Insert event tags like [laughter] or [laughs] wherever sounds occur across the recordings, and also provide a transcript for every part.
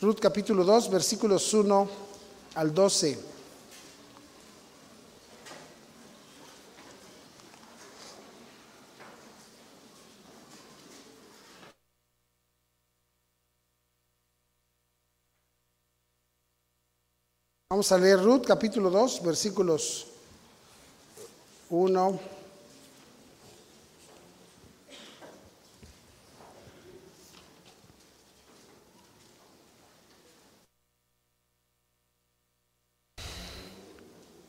Ruth capítulo 2, versículos 1 al 12. Vamos a leer Ruth capítulo 2, versículos 1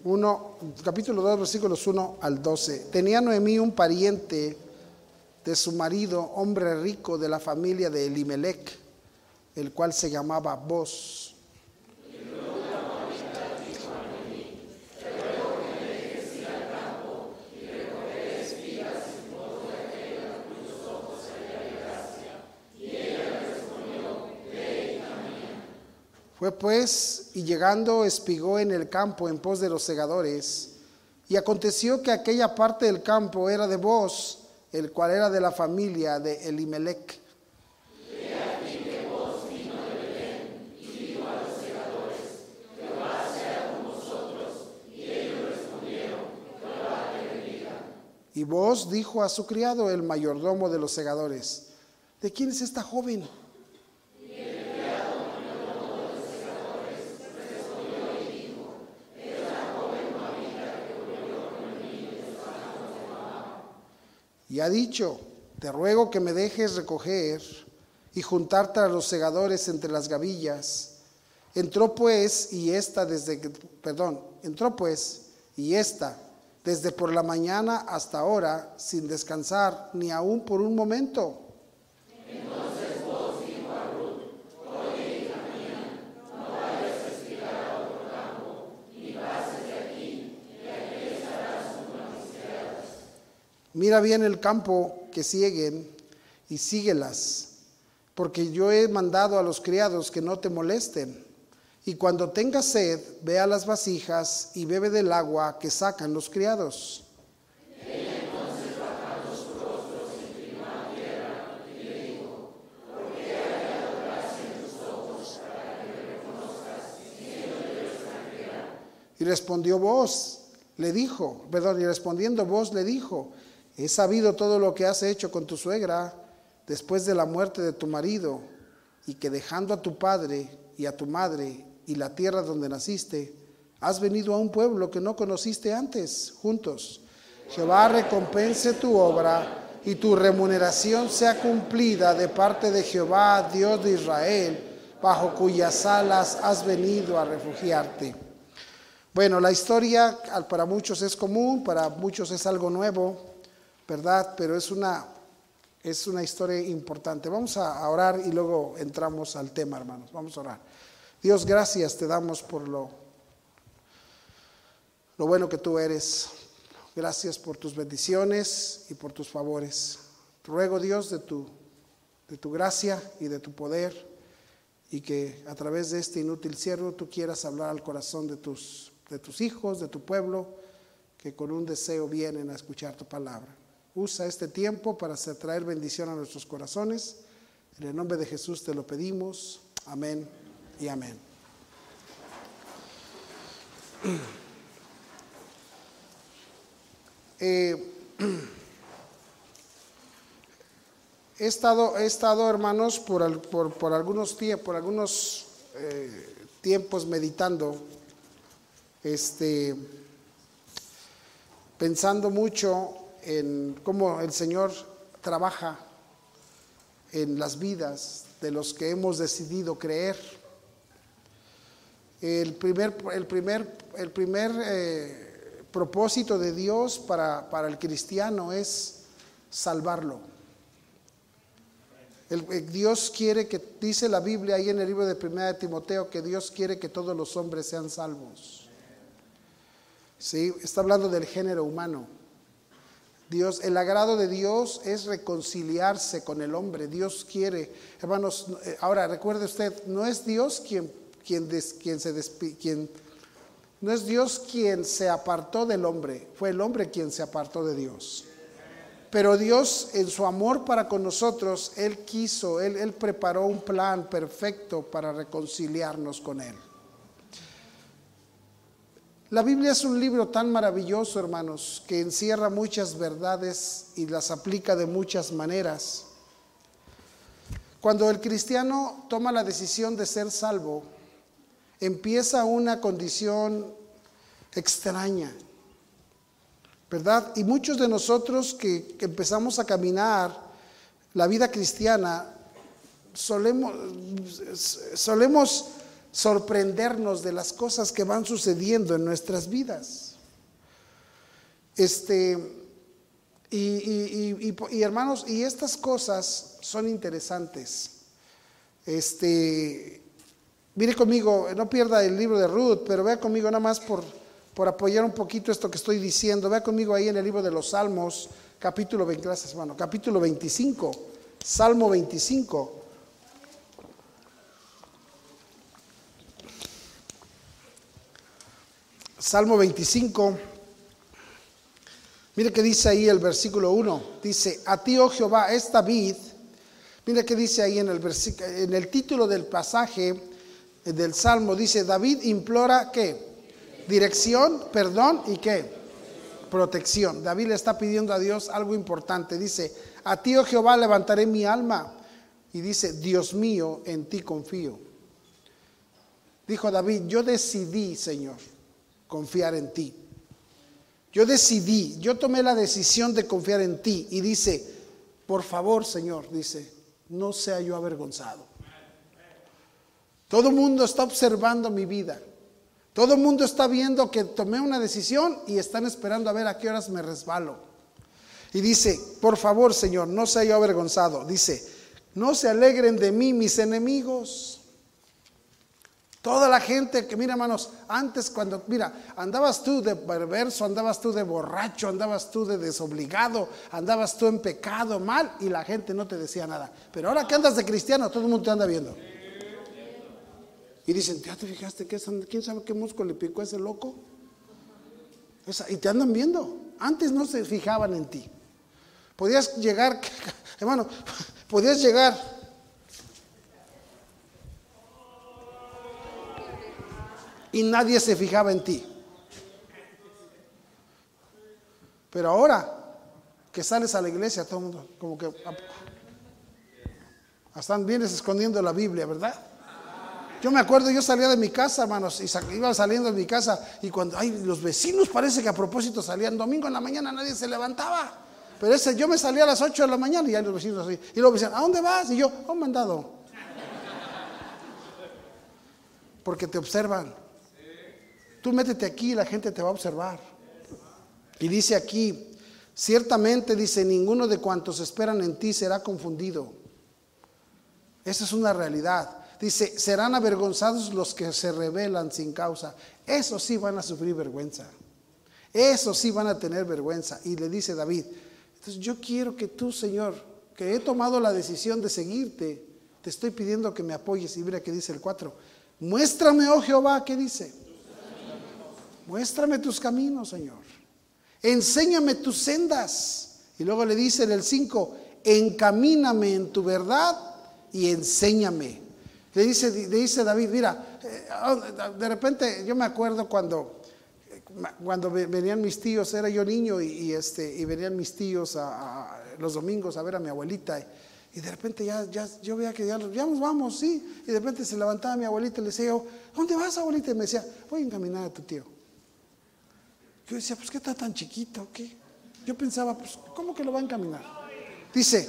1, capítulo 2, versículos 1 al 12. Tenía Noemí un pariente de su marido, hombre rico de la familia de Elimelech, el cual se llamaba Boz. Fue pues, y llegando, espigó en el campo en pos de los segadores. Y aconteció que aquella parte del campo era de vos, el cual era de la familia de Elimelech. Y vos dijo a su criado, el mayordomo de los segadores, ¿de quién es esta joven? Y ha dicho, te ruego que me dejes recoger y juntar tras los segadores entre las gavillas. Entró pues y esta desde, perdón, entró pues y esta desde por la mañana hasta ahora sin descansar ni aún por un momento. Mira bien el campo que siguen y síguelas, porque yo he mandado a los criados que no te molesten. Y cuando tengas sed, ve a las vasijas y bebe del agua que sacan los criados. Y respondió vos, le dijo, perdón, y respondiendo vos le dijo, He sabido todo lo que has hecho con tu suegra después de la muerte de tu marido y que dejando a tu padre y a tu madre y la tierra donde naciste, has venido a un pueblo que no conociste antes, juntos. Jehová recompense tu obra y tu remuneración sea cumplida de parte de Jehová, Dios de Israel, bajo cuyas alas has venido a refugiarte. Bueno, la historia para muchos es común, para muchos es algo nuevo. ¿Verdad? Pero es una, es una historia importante. Vamos a orar y luego entramos al tema, hermanos. Vamos a orar. Dios, gracias te damos por lo, lo bueno que tú eres. Gracias por tus bendiciones y por tus favores. ruego, Dios, de tu, de tu gracia y de tu poder y que a través de este inútil siervo tú quieras hablar al corazón de tus, de tus hijos, de tu pueblo, que con un deseo vienen a escuchar tu palabra. Usa este tiempo para hacer, traer bendición a nuestros corazones. En el nombre de Jesús te lo pedimos. Amén y amén. [clears throat] Eh, [clears throat] he, estado, he estado, hermanos, por, por, algunos, por algunos eh, tiempos meditando, este, pensando mucho en cómo el Señor trabaja en las vidas de los que hemos decidido creer. El primer, el primer, el primer eh, propósito de Dios para, para, el cristiano es salvarlo. El, Dios quiere que, dice la Biblia ahí en el libro de Primera de Timoteo, que Dios quiere que todos los hombres sean salvos. ¿Sí? Está hablando del género humano. Dios, el agrado de Dios es reconciliarse con el hombre. Dios quiere, hermanos, eh, ahora recuerde usted, no es Dios quien, quien, quien se quien, no es Dios quien se apartó del hombre, fue el hombre quien se apartó de Dios. Pero Dios, en su amor para con nosotros, Él quiso, Él preparó un plan perfecto para reconciliarnos con Él. La Biblia es un libro tan maravilloso, hermanos, que encierra muchas verdades y las aplica de muchas maneras. Cuando el cristiano toma la decisión de ser salvo, empieza una condición extraña, ¿verdad? Y muchos de nosotros que, empezamos a caminar la vida cristiana, solemos, solemos sorprendernos de las cosas que van sucediendo en nuestras vidas. Este, y, hermanos, y estas cosas son interesantes. Este, mire conmigo, no pierda el libro de Ruth, pero vea conmigo nada más por, por apoyar un poquito esto que estoy diciendo. Vea conmigo ahí en el libro de los Salmos, capítulo 20, gracias hermano, capítulo 25, Salmo 25. Salmo 25. Mire que dice ahí el versículo 1. Dice, a ti, oh Jehová, es David. Mire que dice ahí en el, en el título del pasaje eh, del Salmo. Dice, David implora qué? Dirección, perdón y qué? Protección. David le está pidiendo a Dios algo importante. Dice, a ti, oh Jehová, levantaré mi alma. Y dice, Dios mío, en ti confío. Dijo David, yo decidí, Señor confiar en ti. Yo decidí, yo tomé la decisión de confiar en ti y dice, por favor Señor, dice, no sea yo avergonzado. Todo el mundo está observando mi vida. Todo el mundo está viendo que tomé una decisión y están esperando a ver a qué horas me resbalo. Y dice, por favor Señor, no sea yo avergonzado. Dice, no se alegren de mí mis enemigos. Toda la gente que, mira hermanos, antes cuando, mira, andabas tú de perverso, andabas tú de borracho, andabas tú de desobligado, andabas tú en pecado, mal, y la gente no te decía nada. Pero ahora que andas de cristiano, todo el mundo te anda viendo. Y dicen, ¿ya te fijaste que quién sabe qué músculo le picó a ese loco? y te andan viendo. Antes no se fijaban en ti. Podías llegar, [laughs] hermano, podías llegar y nadie se fijaba en ti. Pero ahora que sales a la iglesia, todo el mundo como que están vienes escondiendo la Biblia, ¿verdad? Yo me acuerdo, yo salía de mi casa, hermanos, y iba saliendo de mi casa y cuando ay, los vecinos parece que a propósito salían domingo en la mañana nadie se levantaba. Pero ese yo me salía a las 8 de la mañana y ya los vecinos así. Y luego me decían, ¿a dónde vas? Y yo, a un mandado. Porque te observan. Tú métete aquí y la gente te va a observar. Y dice aquí, ciertamente dice, ninguno de cuantos esperan en ti será confundido. Esa es una realidad. Dice, serán avergonzados los que se rebelan sin causa. Eso sí van a sufrir vergüenza. Eso sí van a tener vergüenza. Y le dice David, entonces yo quiero que tú, Señor, que he tomado la decisión de seguirte, te estoy pidiendo que me apoyes. Y mira que dice el 4, muéstrame, oh Jehová, ¿qué dice? Muéstrame tus caminos, Señor. Enséñame tus sendas. Y luego le dice en el 5, encamíname en tu verdad y enséñame. Le dice, le dice David, mira, eh, de repente yo me acuerdo cuando, cuando venían mis tíos, era yo niño y, este, y venían mis tíos a, los domingos a ver a mi abuelita. Y de repente ya, ya yo veía que ya, ya nos vamos, sí. Y de repente se levantaba mi abuelita y le decía, ¿dónde vas abuelita? Y me decía, voy a encaminar a tu tío. Yo decía, pues ¿qué está tan chiquito? ¿Qué? Yo pensaba, pues ¿cómo que lo va a encaminar? Dice,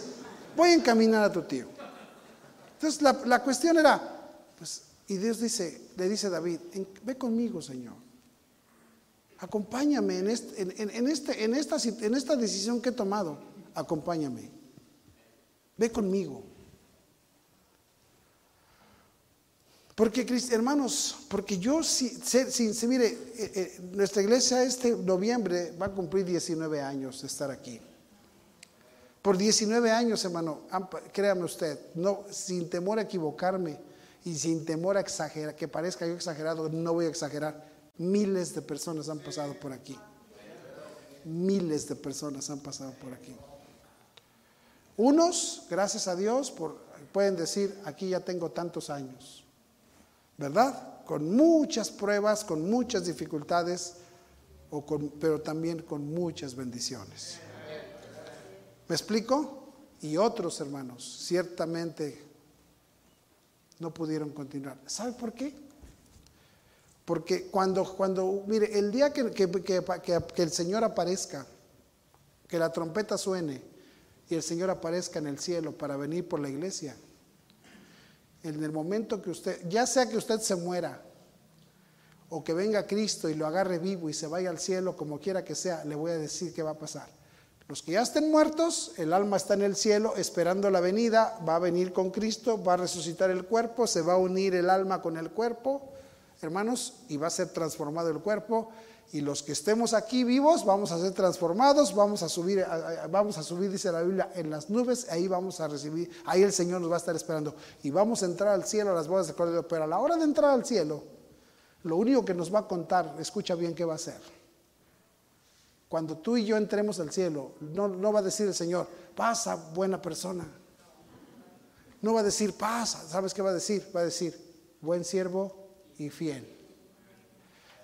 voy a encaminar a tu tío. Entonces la, cuestión era, pues, y Dios dice, le dice a David, ve conmigo, Señor. Acompáñame en, este, en, este, en, esta, en esta decisión que he tomado. Acompáñame. Ve conmigo. Porque, hermanos, porque yo, si, si, mire, eh, eh, nuestra iglesia este noviembre va a cumplir 19 años de estar aquí. Por 19 años, hermano, créame usted, no, sin temor a equivocarme y sin temor a exagerar, que parezca yo exagerado, no voy a exagerar. Miles de personas han pasado por aquí. Miles de personas han pasado por aquí. Unos, gracias a Dios, por, pueden decir, aquí ya tengo tantos años, ¿verdad? Con muchas pruebas, con muchas dificultades, o con, pero también con muchas bendiciones. ¿Me explico? Y otros hermanos, ciertamente no pudieron continuar. ¿Sabe por qué? Porque cuando, cuando mire, el día que, que, que, el Señor aparezca, que la trompeta suene y el Señor aparezca en el cielo para venir por la iglesia, en el momento que usted, ya sea que usted se muera o que venga Cristo y lo agarre vivo y se vaya al cielo, como quiera que sea, le voy a decir qué va a pasar. Los que ya estén muertos, el alma está en el cielo esperando la venida, va a venir con Cristo, va a resucitar el cuerpo, se va a unir el alma con el cuerpo, hermanos, y va a ser transformado el cuerpo. Y los que estemos aquí vivos vamos a ser transformados, vamos a subir, vamos a subir, dice la Biblia, en las nubes, ahí vamos a recibir, ahí el Señor nos va a estar esperando. Y vamos a entrar al cielo a las bodas de Cordero. Pero a la hora de entrar al cielo, lo único que nos va a contar, escucha bien qué va a ser cuando tú y yo entremos al cielo, no, va a decir el Señor, pasa buena persona. No va a decir, pasa. ¿Sabes qué va a decir? Va a decir, buen siervo y fiel.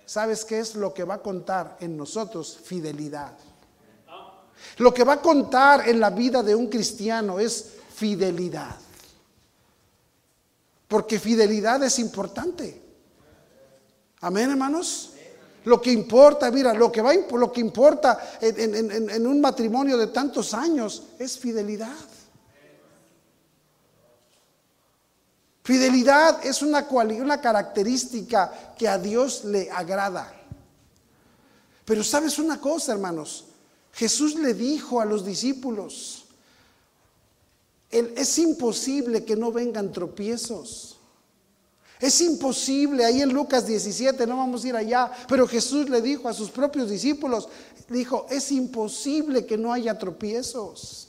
¿Sabes qué es lo que va a contar en nosotros? Fidelidad. Lo que va a contar en la vida de un cristiano es fidelidad. Porque fidelidad es importante. Amén, hermanos. Lo que importa, mira, lo que, va, lo que importa en, un matrimonio de tantos años es fidelidad. Fidelidad es una, una característica que a Dios le agrada. Pero sabes una cosa, hermanos, Jesús le dijo a los discípulos, es imposible que no vengan tropiezos. Es imposible, ahí en Lucas 17, no vamos a ir allá, pero Jesús le dijo a sus propios discípulos, dijo, es imposible que no haya tropiezos.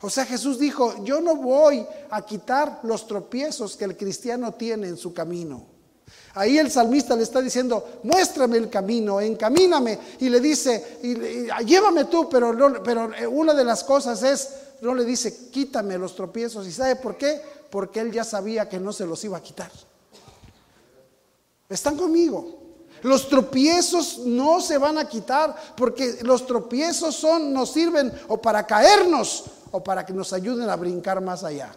O sea, Jesús dijo, yo no voy a quitar los tropiezos que el cristiano tiene en su camino. Ahí el salmista le está diciendo, muéstrame el camino, encamíname. Y le dice, llévame tú, pero, pero eh, una de las cosas es, no le dice, quítame los tropiezos. ¿Y sabe por qué? Porque él ya sabía que no se los iba a quitar. ¿Están conmigo? Los tropiezos no se van a quitar porque los tropiezos son, nos sirven o para caernos o para que nos ayuden a brincar más allá.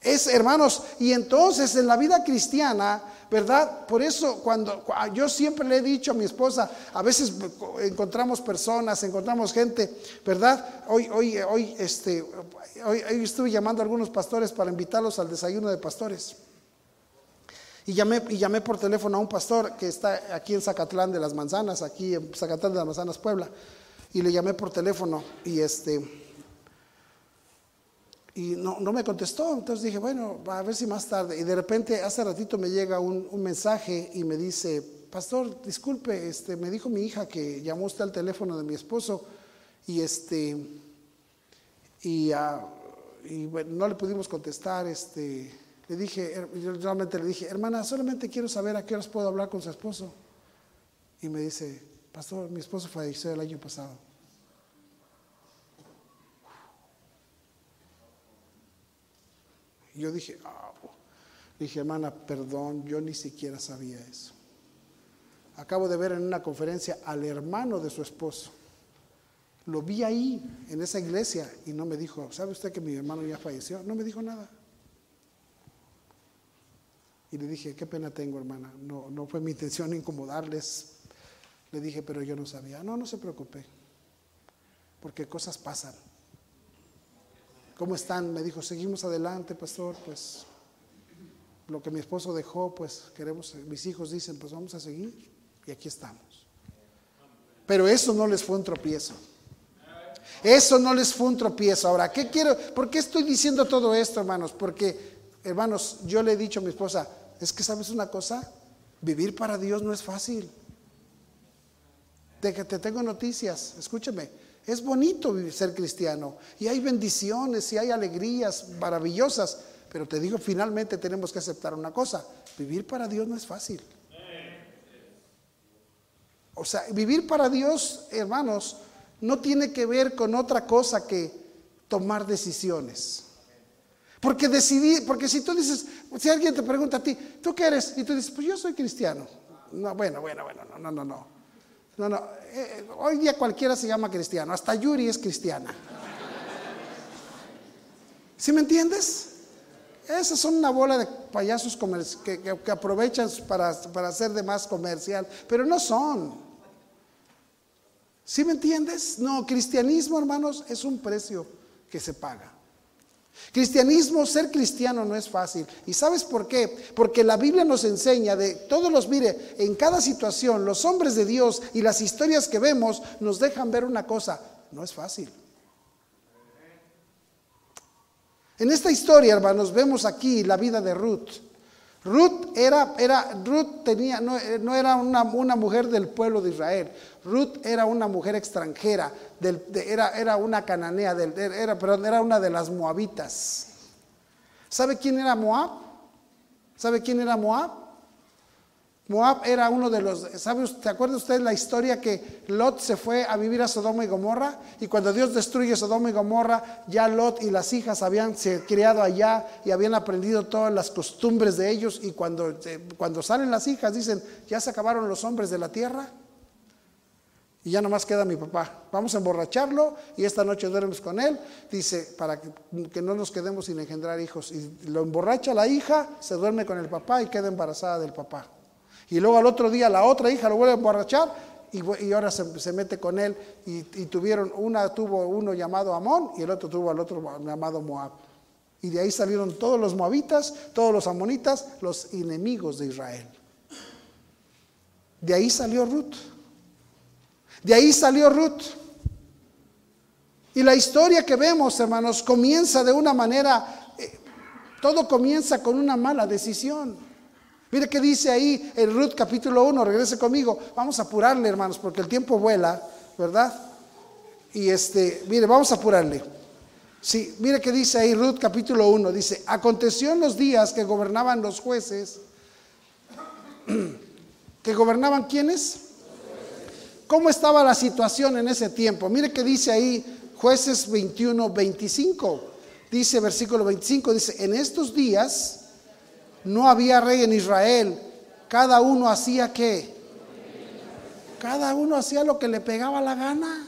Es, hermanos, y entonces en la vida cristiana, ¿verdad? Por eso cuando yo siempre le he dicho a mi esposa, a veces encontramos personas, encontramos gente, ¿verdad? Hoy, hoy, hoy, este, hoy, estuve llamando a algunos pastores para invitarlos al desayuno de pastores. Y llamé, y llamé por teléfono a un pastor que está aquí en Zacatlán de las Manzanas, aquí en Zacatlán de las Manzanas, Puebla. Y le llamé por teléfono y este y no, no, me contestó. Entonces dije, bueno, a ver si más tarde. Y de repente, hace ratito me llega un, mensaje y me dice, pastor, disculpe, este, me dijo mi hija que llamó usted al teléfono de mi esposo y este y, ah, y bueno, no le pudimos contestar, este le dije, yo realmente le dije, hermana, solamente quiero saber a qué horas puedo hablar con su esposo. Y me dice, pastor, mi esposo falleció el año pasado. Yo dije, ah, dije, hermana, perdón, yo ni siquiera sabía eso. Acabo de ver en una conferencia al hermano de su esposo. Lo vi ahí, en esa iglesia, y no me dijo, ¿sabe usted que mi hermano ya falleció? No me dijo nada. Y le dije, qué pena tengo, hermana. No, no fue mi intención incomodarles. Le dije, pero yo no sabía. No, no se preocupe. Porque cosas pasan. ¿Cómo están? Me dijo, seguimos adelante, pastor. Pues lo que mi esposo dejó, pues queremos, mis hijos dicen, pues vamos a seguir. Y aquí estamos. Pero eso no les fue un tropiezo. Eso no les fue un tropiezo. Ahora, ¿qué quiero? ¿Por qué estoy diciendo todo esto, hermanos? Porque, hermanos, yo le he dicho a mi esposa, es que sabes una cosa, vivir para Dios no es fácil. De que te tengo noticias, escúcheme, es bonito ser cristiano y hay bendiciones y hay alegrías maravillosas, pero te digo, finalmente tenemos que aceptar una cosa, vivir para Dios no es fácil. O sea, vivir para Dios, hermanos, no tiene que ver con otra cosa que tomar decisiones. Porque decidir, porque si tú dices, si alguien te pregunta a ti, ¿tú qué eres? Y tú dices, pues yo soy cristiano. No, bueno, bueno, bueno, no, no, no, no. No, no. Eh, hoy día cualquiera se llama cristiano, hasta Yuri es cristiana. ¿Sí me entiendes? Esas son una bola de payasos que, que, aprovechan para, para hacer de más comercial, pero no son. ¿Sí me entiendes? No, cristianismo, hermanos, es un precio que se paga. Cristianismo, ser cristiano no es fácil. ¿Y sabes por qué? Porque la Biblia nos enseña de todos los, mire, en cada situación, los hombres de Dios y las historias que vemos nos dejan ver una cosa, no es fácil. En esta historia, hermanos, vemos aquí la vida de Ruth. Ruth era, era, Ruth tenía, no, era una, mujer del pueblo de Israel. Ruth era una mujer extranjera, era, era, una cananea, del, era, perdón, era una de las moabitas. ¿Sabe quién era Moab? ¿Sabe quién era Moab? Moab era uno de los, ¿sabe, ¿se acuerda usted la historia que Lot se fue a vivir a Sodoma y Gomorra? Y cuando Dios destruye Sodoma y Gomorra, ya Lot y las hijas habían se criado allá y habían aprendido todas las costumbres de ellos. Y cuando, cuando salen las hijas dicen, ya se acabaron los hombres de la tierra. Y ya nomás queda mi papá. Vamos a emborracharlo y esta noche duermes con él. Dice, para que, que, no nos quedemos sin engendrar hijos. Y lo emborracha la hija, se duerme con el papá y queda embarazada del papá. Y luego al otro día la otra hija lo vuelve a emborrachar y, ahora se, mete con él. Y, tuvieron, una tuvo uno llamado Amón y el otro tuvo al otro llamado Moab. Y de ahí salieron todos los moabitas, todos los amonitas, los enemigos de Israel. De ahí salió Ruth. De ahí salió Ruth. Y la historia que vemos, hermanos, comienza de una manera, eh, todo comienza con una mala decisión. Mire qué dice ahí en Ruth capítulo 1, regrese conmigo. Vamos a apurarle, hermanos, porque el tiempo vuela, ¿verdad? Y este, mire, vamos a apurarle. Sí, mire qué dice ahí Ruth capítulo 1, dice, aconteció en los días que gobernaban los jueces, [clears throat] que gobernaban quiénes? ¿Cómo estaba la situación en ese tiempo? Mire qué dice ahí jueces 21, 25. Dice versículo 25, dice, en estos días no había rey en Israel. Cada uno hacía qué? Cada uno hacía lo que le pegaba la gana.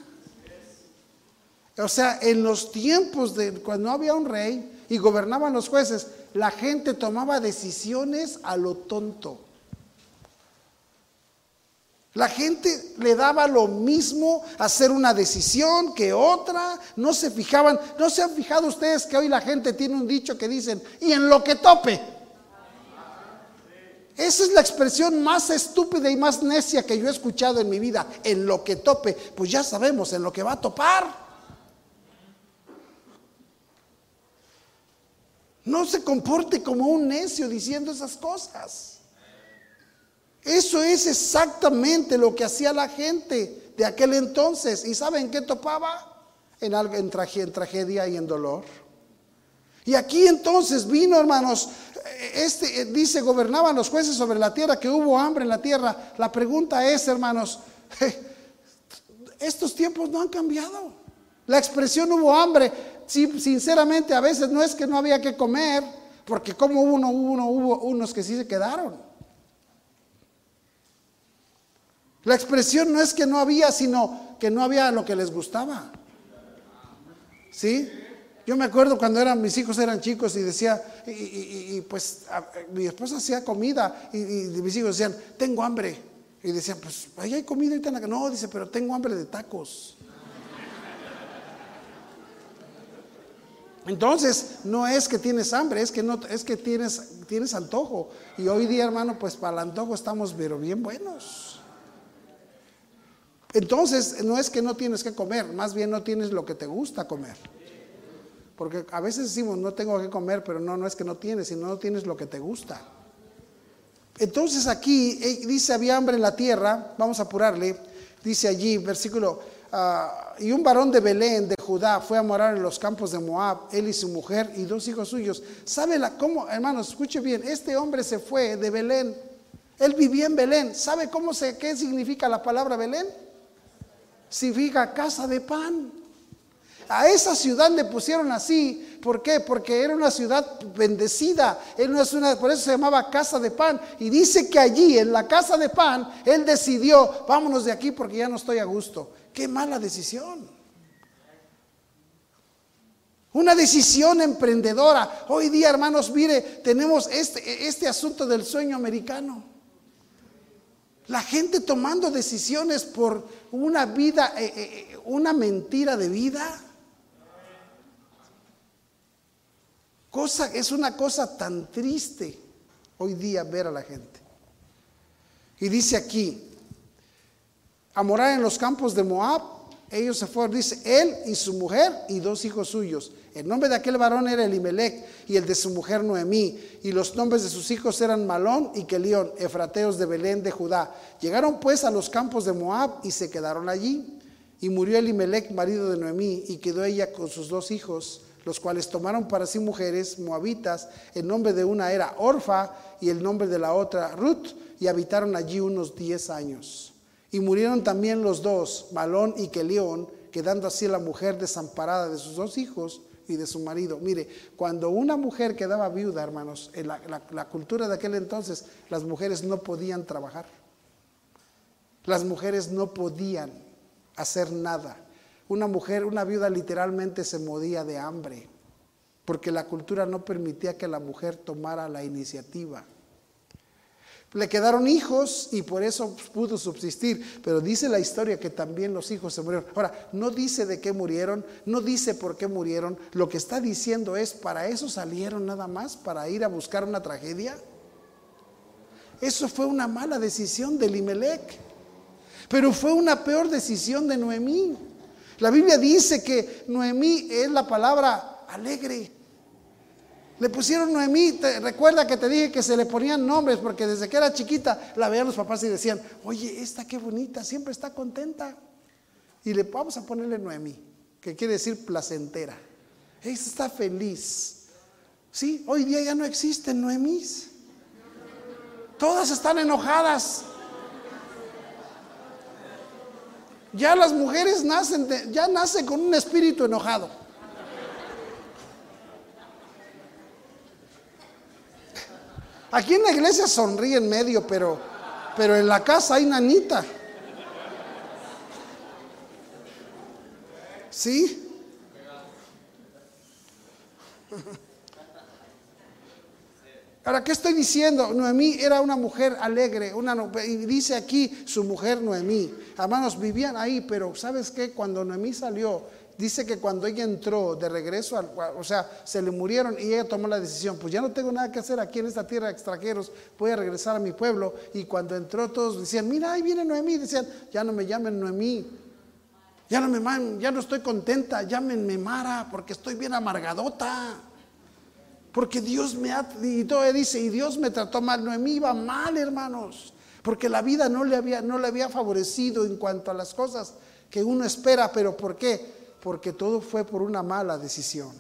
O sea, en los tiempos de cuando no había un rey y gobernaban los jueces, la gente tomaba decisiones a lo tonto. La gente le daba lo mismo hacer una decisión que otra, no se fijaban, no se han fijado ustedes que hoy la gente tiene un dicho que dicen, y en lo que tope. Esa es la expresión más estúpida y más necia que yo he escuchado en mi vida. En lo que tope, pues ya sabemos en lo que va a topar. No se comporte como un necio diciendo esas cosas. Eso es exactamente lo que hacía la gente de aquel entonces. ¿Y saben qué topaba? En, en tragedia y en dolor. Y aquí entonces vino, hermanos, este eh, dice, gobernaban los jueces sobre la tierra, que hubo hambre en la tierra. La pregunta es, hermanos, [laughs] estos tiempos no han cambiado. La expresión hubo hambre, sinceramente a veces no es que no había que comer, porque como uno, uno, hubo unos que sí se quedaron. La expresión no es que no había, sino que no había lo que les gustaba. ¿Sí? Yo me acuerdo cuando eran, mis hijos eran chicos y decía, y, pues mi esposa hacía comida y, mis hijos decían, tengo hambre. Y decían, pues ahí hay comida ahorita en No, dice, pero tengo hambre de tacos. Entonces, no es que tienes hambre, es que, no, es que tienes, tienes antojo. Y hoy día, hermano, pues para el antojo estamos, pero bien buenos. Entonces, no es que no tienes que comer, más bien no tienes lo que te gusta comer. Porque a veces decimos, no tengo que comer, pero no, no es que no tienes, sino no tienes lo que te gusta. Entonces aquí eh, dice, había hambre en la tierra, vamos a apurarle, dice allí, versículo, ah, y un varón de Belén, de Judá, fue a morar en los campos de Moab, él y su mujer y dos hijos suyos. ¿Sabe la, cómo, hermanos, escuche bien, este hombre se fue de Belén, él vivía en Belén, ¿sabe cómo se, qué significa la palabra Belén? significa casa de pan. A esa ciudad le pusieron así. ¿Por qué? Porque era una ciudad bendecida. Es una, por eso se llamaba casa de pan. Y dice que allí, en la casa de pan, él decidió, vámonos de aquí porque ya no estoy a gusto. Qué mala decisión. Una decisión emprendedora. Hoy día, hermanos, mire, tenemos este, este asunto del sueño americano. La gente tomando decisiones por una vida, eh, eh, una mentira de vida. Es una cosa tan triste hoy día ver a la gente. Y dice aquí, a morar en los campos de Moab, ellos se fueron, dice, él y su mujer y dos hijos suyos. El nombre de aquel varón era Elimelech y el de su mujer Noemí. Y los nombres de sus hijos eran Malón y Kelión, efrateos de Belén de Judá. Llegaron pues a los campos de Moab y se quedaron allí. Y murió Elimelech, marido de Noemí, y quedó ella con sus dos hijos los cuales tomaron para sí mujeres moabitas. El nombre de una era Orfa y el nombre de la otra Ruth, y habitaron allí unos diez años. Y murieron también los dos, Malón y Kelión, quedando así la mujer desamparada de sus dos hijos y de su marido. Mire, cuando una mujer quedaba viuda, hermanos, en la, la cultura de aquel entonces, las mujeres no podían trabajar. Las mujeres no podían hacer nada. Una mujer, una viuda literalmente se moría de hambre, porque la cultura no permitía que la mujer tomara la iniciativa. Le quedaron hijos y por eso pudo subsistir, pero dice la historia que también los hijos se murieron. Ahora, no dice de qué murieron, no dice por qué murieron, lo que está diciendo es, ¿para eso salieron nada más? ¿Para ir a buscar una tragedia? Eso fue una mala decisión de Limelec, pero fue una peor decisión de Noemí. La Biblia dice que Noemí es la palabra alegre. Le pusieron Noemí, recuerda que te dije que se le ponían nombres porque desde que era chiquita la veían los papás y decían, oye, esta qué bonita, siempre está contenta. Y le vamos a ponerle Noemí, que quiere decir placentera. Ella está feliz. Sí, hoy día ya no existen Noemís. Todas están enojadas. Ya las mujeres nacen, ya nacen con un espíritu enojado. Aquí en la iglesia sonríen medio, pero, pero en la casa hay nanita. ¿Sí? Ahora, ¿qué estoy diciendo? Noemí era una mujer alegre, una, y dice aquí su mujer Noemí. Hermanos, vivían ahí, pero ¿sabes qué? Cuando Noemí salió, dice que cuando ella entró de regreso, o sea, se le murieron y ella tomó la decisión, pues ya no tengo nada que hacer aquí en esta tierra de extranjeros, voy a regresar a mi pueblo. Y cuando entró todos decían, mira, ahí viene Noemí, decían, ya no me llamen Noemí, ya no, me, ya no estoy contenta, llámenme Mara, porque estoy bien amargadota. Porque Dios me ha, y todo dice, y Dios me trató mal, Noemí iba mal, hermanos, porque la vida no le había, no le había favorecido en cuanto a las cosas que uno espera, pero ¿por qué? Porque todo fue por una mala decisión.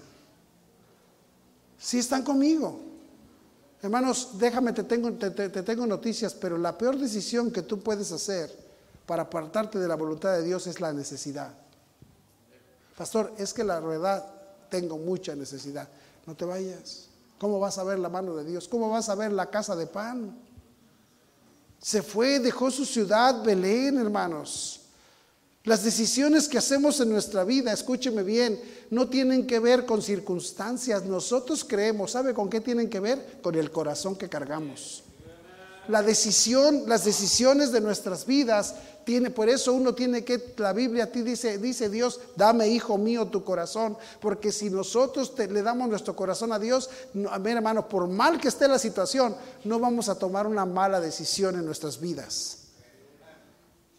Si están conmigo. Hermanos, déjame, te tengo, te tengo noticias, pero la peor decisión que tú puedes hacer para apartarte de la voluntad de Dios es la necesidad. Pastor, es que la verdad tengo mucha necesidad. No te vayas. ¿Cómo vas a ver la mano de Dios? ¿Cómo vas a ver la casa de pan? Se fue, dejó su ciudad, Belén, hermanos. Las decisiones que hacemos en nuestra vida, escúcheme bien, no tienen que ver con circunstancias. Nosotros creemos, ¿sabe con qué tienen que ver? Con el corazón que cargamos. La decisión, las decisiones de nuestras vidas tiene, por eso uno tiene que, la Biblia a ti dice, dice Dios, dame hijo mío tu corazón, porque si nosotros le damos nuestro corazón a Dios, a ver hermano, por mal que esté la situación, no vamos a tomar una mala decisión en nuestras vidas.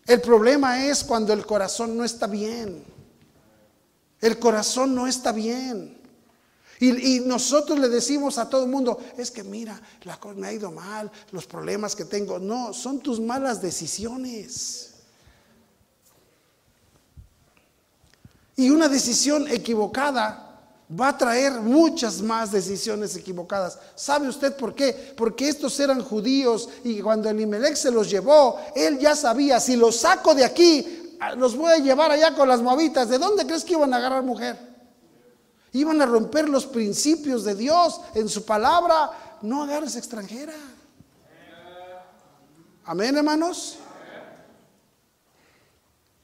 El problema es cuando el corazón no está bien. El corazón no está bien. Y, nosotros le decimos a todo el mundo, es que mira, la cosa me ha ido mal, los problemas que tengo. No, son tus malas decisiones. Y una decisión equivocada va a traer muchas más decisiones equivocadas. ¿Sabe usted por qué? Porque estos eran judíos y cuando Elimelech se los llevó, él ya sabía, si los saco de aquí, los voy a llevar allá con las moabitas. ¿De dónde crees que iban a agarrar mujer? Iban a romper los principios de Dios en su palabra. No agarres extranjera. Amén, hermanos.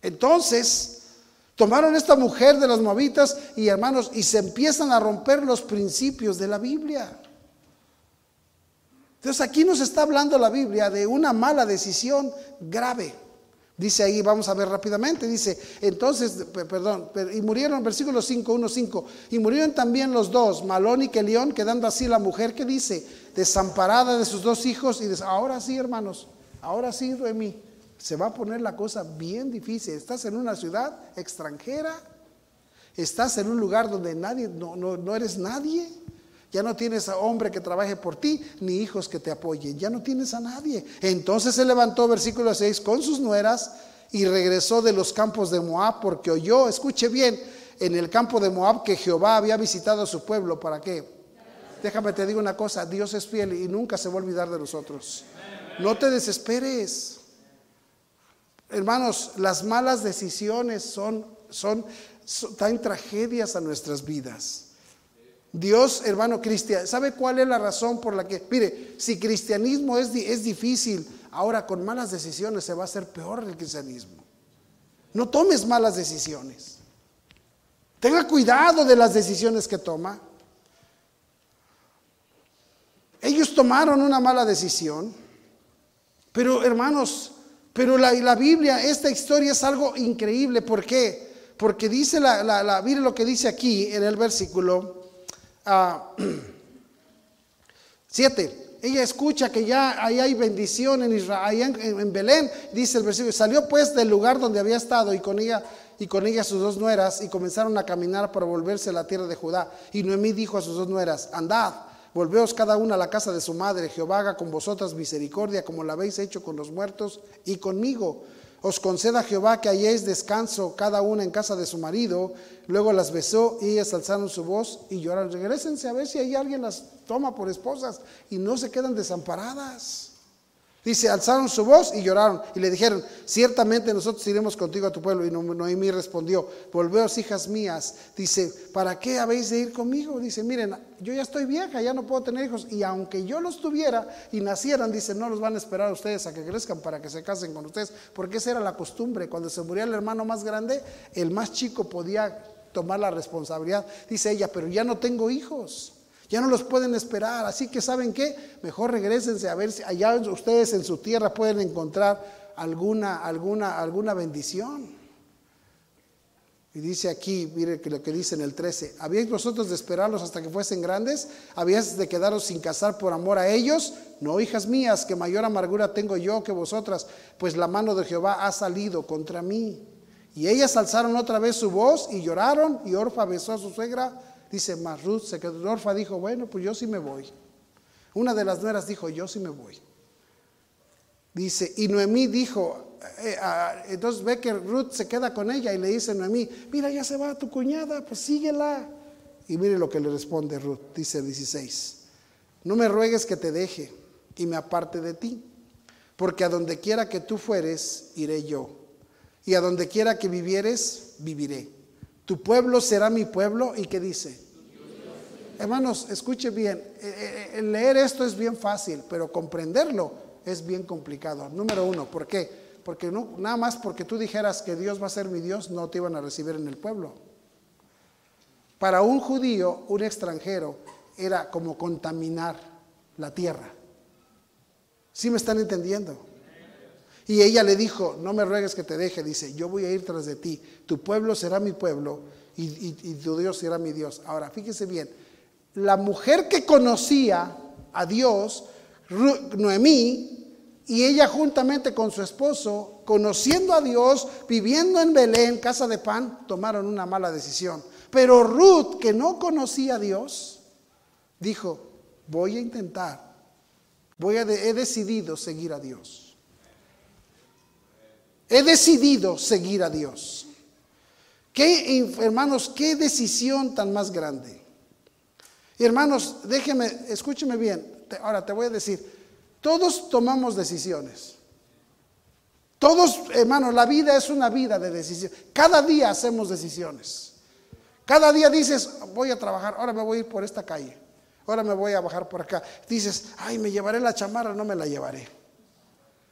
Entonces, tomaron esta mujer de las moabitas y hermanos, y se empiezan a romper los principios de la Biblia. Entonces aquí nos está hablando la Biblia de una mala decisión grave. Dice ahí, vamos a ver rápidamente, dice, entonces, perdón, y murieron, versículo 5, 1, 5, y murieron también los dos, Malón y Kelión, quedando así la mujer que dice, desamparada de sus dos hijos, y dice, ahora sí, hermanos, ahora sí, Remi, se va a poner la cosa bien difícil. Estás en una ciudad extranjera, estás en un lugar donde nadie, no, no, no eres nadie. Ya no tienes a hombre que trabaje por ti, ni hijos que te apoyen. Ya no tienes a nadie. Entonces se levantó, versículo 6, con sus nueras y regresó de los campos de Moab porque oyó, escuche bien, en el campo de Moab que Jehová había visitado a su pueblo. ¿Para qué? Déjame te digo una cosa, Dios es fiel y nunca se va a olvidar de nosotros. No te desesperes. Hermanos, las malas decisiones son, son, traen tragedias a nuestras vidas. Dios, hermano cristiano, ¿sabe cuál es la razón por la que, mire, si cristianismo es, es difícil, ahora con malas decisiones se va a hacer peor el cristianismo. No tomes malas decisiones. Tenga cuidado de las decisiones que toma. Ellos tomaron una mala decisión, pero hermanos, pero la, la Biblia, esta historia es algo increíble. ¿Por qué? Porque dice la, la, mire lo que dice aquí en el versículo 7. Ah, [clears throat] ella escucha que ya ahí hay bendición en Israel, en, Belén, dice el versículo, salió pues del lugar donde había estado y con ella y con ella sus dos nueras y comenzaron a caminar para volverse a la tierra de Judá. Y Noemí dijo a sus dos nueras, andad, volveos cada una a la casa de su madre, Jehová haga con vosotras misericordia como la habéis hecho con los muertos y conmigo os conceda Jehová que halléis descanso cada una en casa de su marido. Luego las besó y ellas alzaron su voz y lloraron. Regrésense a ver si hay alguien las toma por esposas y no se quedan desamparadas. Dice, alzaron su voz y lloraron y le dijeron, ciertamente nosotros iremos contigo a tu pueblo. Y Noemí respondió, volveos hijas mías. Dice, ¿para qué habéis de ir conmigo? Dice, miren, yo ya estoy vieja, ya no puedo tener hijos. Y aunque yo los tuviera y nacieran, dice, no los van a esperar a ustedes a que crezcan para que se casen con ustedes. Porque esa era la costumbre. Cuando se moría el hermano más grande, el más chico podía tomar la responsabilidad. Dice ella, pero ya no tengo hijos. Ya no los pueden esperar. Así que, ¿saben qué? Mejor regresense a ver si allá ustedes en su tierra pueden encontrar alguna, alguna, alguna bendición. Y dice aquí, mire que lo que dice en el 13, ¿habíais vosotros de esperarlos hasta que fuesen grandes? ¿Habíais de quedaros sin casar por amor a ellos? No, hijas mías, que mayor amargura tengo yo que vosotras, pues la mano de Jehová ha salido contra mí. Y ellas alzaron otra vez su voz y lloraron, y Orfa besó a su suegra Dice, más Ruth se quedó, Orfa dijo, bueno, pues yo sí me voy. Una de las nueras dijo, yo sí me voy. Dice, y Noemí dijo, eh, entonces ve que Ruth se queda con ella y le dice Noemí, mira, ya se va tu cuñada, pues síguela. Y mire lo que le responde Ruth, dice 16, no me ruegues que te deje y me aparte de ti, porque a donde quiera que tú fueres, iré yo, y a donde quiera que vivieres, viviré. Tu pueblo será mi pueblo. ¿Y qué dice? Hermanos, escuche bien. Eh, eh, leer esto es bien fácil, pero comprenderlo es bien complicado. Número uno, ¿por qué? Porque nada más porque tú dijeras que Dios va a ser mi Dios, no te iban a recibir en el pueblo. Para un judío, un extranjero, era como contaminar la tierra. ¿Sí me están entendiendo? Y ella le dijo, no me ruegues que te deje, dice, yo voy a ir tras de ti, tu pueblo será mi pueblo y, tu Dios será mi Dios. Ahora, fíjese bien, la mujer que conocía a Dios, Noemí, y ella juntamente con su esposo, conociendo a Dios, viviendo en Belén, casa de pan, tomaron una mala decisión. Pero Ruth, que no conocía a Dios, dijo, voy a intentar, he decidido seguir a Dios. He decidido seguir a Dios. ¿Qué, hermanos, qué decisión tan más grande? Hermanos, déjeme, escúcheme bien. Ahora te voy a decir, todos tomamos decisiones. Todos, hermano, la vida es una vida de decisión. Cada día hacemos decisiones. Cada día dices, voy a trabajar, ahora me voy a ir por esta calle, ahora me voy a bajar por acá. Dices, ay, me llevaré la chamarra, no me la llevaré.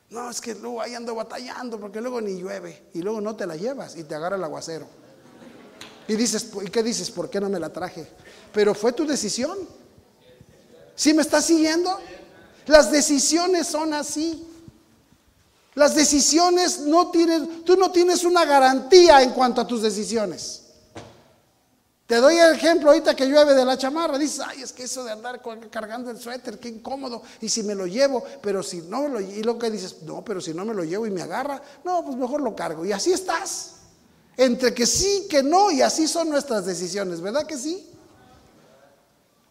No, es que luego ahí ando batallando porque luego ni llueve y luego no te la llevas y te agarra el aguacero. Y dices, ¿y qué dices? ¿Por qué no me la traje? Pero fue tu decisión. ¿Sí me estás siguiendo? Las decisiones son así. Las decisiones no tienen, tú no tienes una garantía en cuanto a tus decisiones. Te doy el ejemplo ahorita que llueve de la chamarra. Dices, ay, es que eso de andar cargando el suéter, qué incómodo. Y si me lo llevo, pero si no Y lo que dices, no, pero si no me lo llevo y me agarra, no, pues mejor lo cargo. Y así estás. Entre que sí, que no, y así son nuestras decisiones, ¿verdad que sí?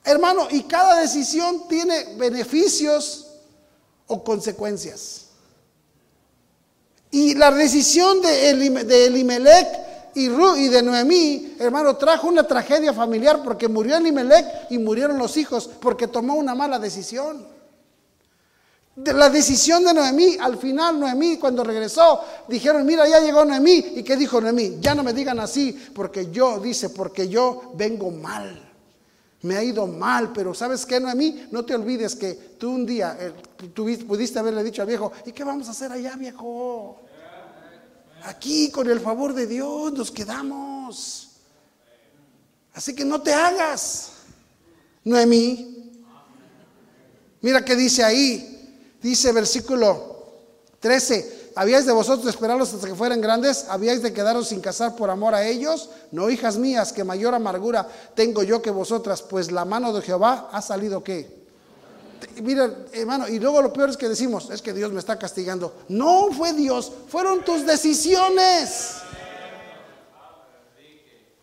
Hermano, y cada decisión tiene beneficios o consecuencias. Y la decisión de, Elimelech y, y de Noemí, hermano, trajo una tragedia familiar porque murió Elimelech y murieron los hijos porque tomó una mala decisión. De la decisión de Noemí, al final Noemí cuando regresó, dijeron, mira, ya llegó Noemí. ¿Y qué dijo Noemí? Ya no me digan así, porque yo, dice, porque yo vengo mal me ha ido mal, pero ¿sabes qué, Noemí? No te olvides que tú un día eh, pudiste haberle dicho al viejo, ¿y qué vamos a hacer allá, viejo? Aquí, con el favor de Dios, nos quedamos. Así que no te hagas, Noemí. Mira qué dice ahí, dice versículo 13, ¿Habíais de vosotros esperarlos hasta que fueran grandes? ¿Habíais de quedaros sin casar por amor a ellos? No, hijas mías, que mayor amargura tengo yo que vosotras, pues la mano de Jehová ha salido qué? Mira, hermano, y luego lo peor es que decimos, es que Dios me está castigando. No fue Dios, fueron tus decisiones.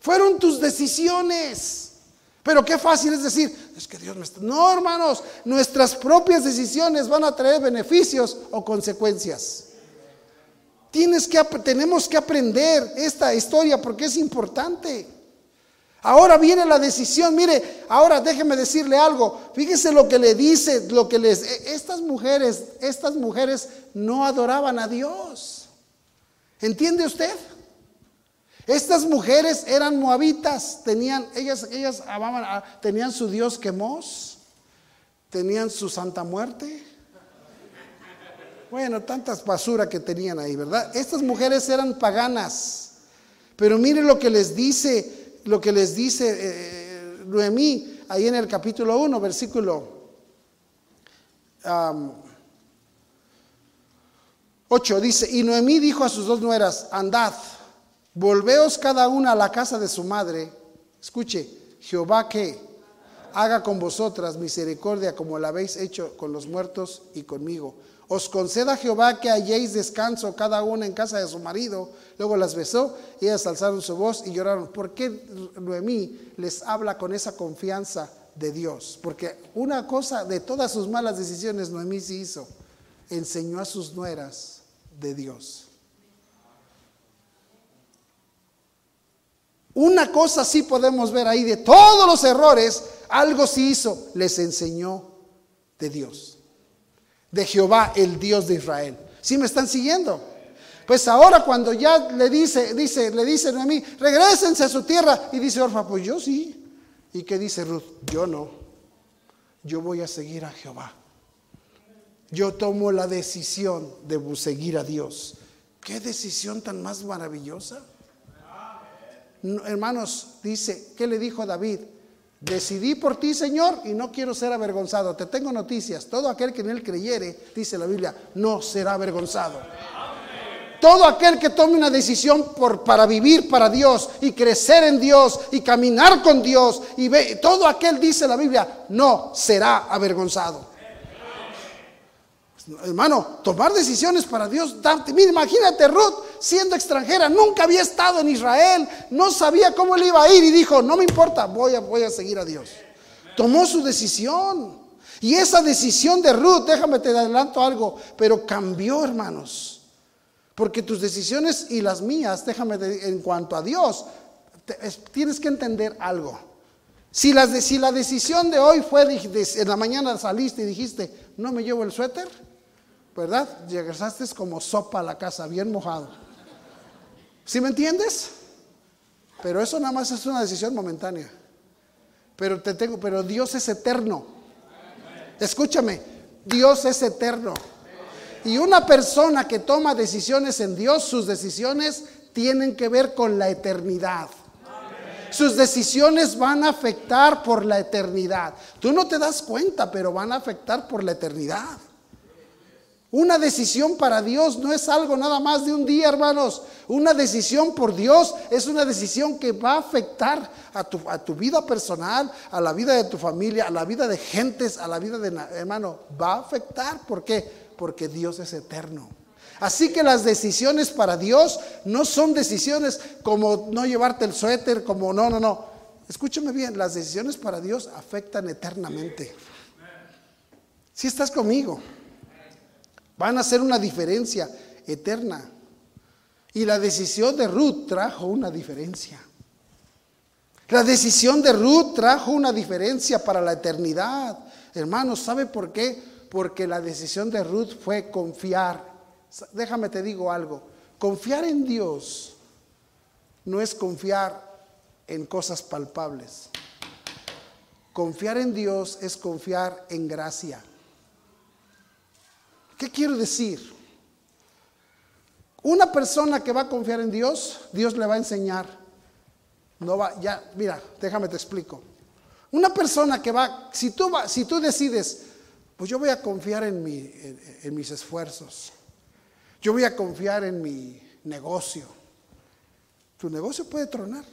Fueron tus decisiones. Pero qué fácil es decir, es que Dios me está... No, hermanos, nuestras propias decisiones van a traer beneficios o consecuencias. Tienes que, tenemos que aprender esta historia porque es importante. Ahora viene la decisión. Mire, ahora déjeme decirle algo. Fíjese lo que le dice, lo que les. E, estas mujeres, estas mujeres no adoraban a Dios. ¿Entiende usted? Estas mujeres eran moabitas, tenían, ellas, ellas amaban, tenían su Dios Quemos, tenían su Santa Muerte, bueno, tantas basura que tenían ahí, ¿verdad? Estas mujeres eran paganas. Pero mire lo que les dice, lo que les dice eh, Noemí ahí en el capítulo 1, versículo 8. Dice, y Noemí dijo a sus dos nueras, andad, volveos cada una a la casa de su madre. Escuche, Jehová que haga con vosotras misericordia como la habéis hecho con los muertos y conmigo os conceda Jehová que halléis descanso cada una en casa de su marido. Luego las besó y ellas alzaron su voz y lloraron. ¿Por qué Noemí les habla con esa confianza de Dios? Porque una cosa de todas sus malas decisiones Noemí sí hizo. Enseñó a sus nueras de Dios. Una cosa sí podemos ver ahí de todos los errores, algo sí hizo, les enseñó de Dios de Jehová, el Dios de Israel. ¿Sí me están siguiendo? Pues ahora cuando ya le dice, dice, le dicen a mí, regresense a su tierra, y dice Orfa, pues yo sí. ¿Y qué dice Ruth? Yo no. Yo voy a seguir a Jehová. Yo tomo la decisión de seguir a Dios. ¿Qué decisión tan más maravillosa? hermanos, dice, ¿qué le dijo David? Decidí por ti, Señor, y no quiero ser avergonzado. Te tengo noticias. Todo aquel que en él creyere, dice la Biblia, no será avergonzado. Todo aquel que tome una decisión por, para vivir para Dios y crecer en Dios y caminar con Dios, y ve, todo aquel, dice la Biblia, no será avergonzado. Hermano, tomar decisiones para Dios. Mira, imagínate Ruth siendo extranjera, nunca había estado en Israel, no sabía cómo le iba a ir y dijo, no me importa, voy a, seguir a Dios. Tomó su decisión. Y esa decisión de Ruth, déjame te adelanto algo, pero cambió, hermanos. Porque tus decisiones y las mías, déjame en cuanto a Dios, tienes que entender algo. Si si la decisión de hoy fue, en la mañana saliste y dijiste, no me llevo el suéter, ¿verdad? Llegaste como sopa a la casa, bien mojado. ¿Sí me entiendes? Pero eso nada más es una decisión momentánea. Pero te tengo, pero Dios es eterno. Escúchame, Dios es eterno. Y una persona que toma decisiones en Dios, sus decisiones tienen que ver con la eternidad. Sus decisiones van a afectar por la eternidad. Tú no te das cuenta, pero van a afectar por la eternidad. Una decisión para Dios no es algo nada más de un día, hermanos. Una decisión por Dios es una decisión que va a afectar a tu, a tu vida personal, a la vida de tu familia, a la vida de gentes, a la vida de hermano. Va a afectar. ¿Por qué? Porque Dios es eterno. Así que las decisiones para Dios no son decisiones como no llevarte el suéter, como no, no, no. Escúchame bien, las decisiones para Dios afectan eternamente. Si estás conmigo. Van a hacer una diferencia eterna. Y la decisión de Ruth trajo una diferencia. La decisión de Ruth trajo una diferencia para la eternidad. Hermanos, ¿sabe por qué? Porque la decisión de Ruth fue confiar. Déjame te digo algo. Confiar en Dios no es confiar en cosas palpables. Confiar en Dios es confiar en gracia. ¿Qué quiero decir? Una persona que va a confiar en Dios, Dios le va a enseñar. No va, ya, mira, déjame te explico. Una persona que va, si tú, si tú decides, pues yo voy a confiar en, mi, en mis esfuerzos, yo voy a confiar en mi negocio, tu negocio puede tronar,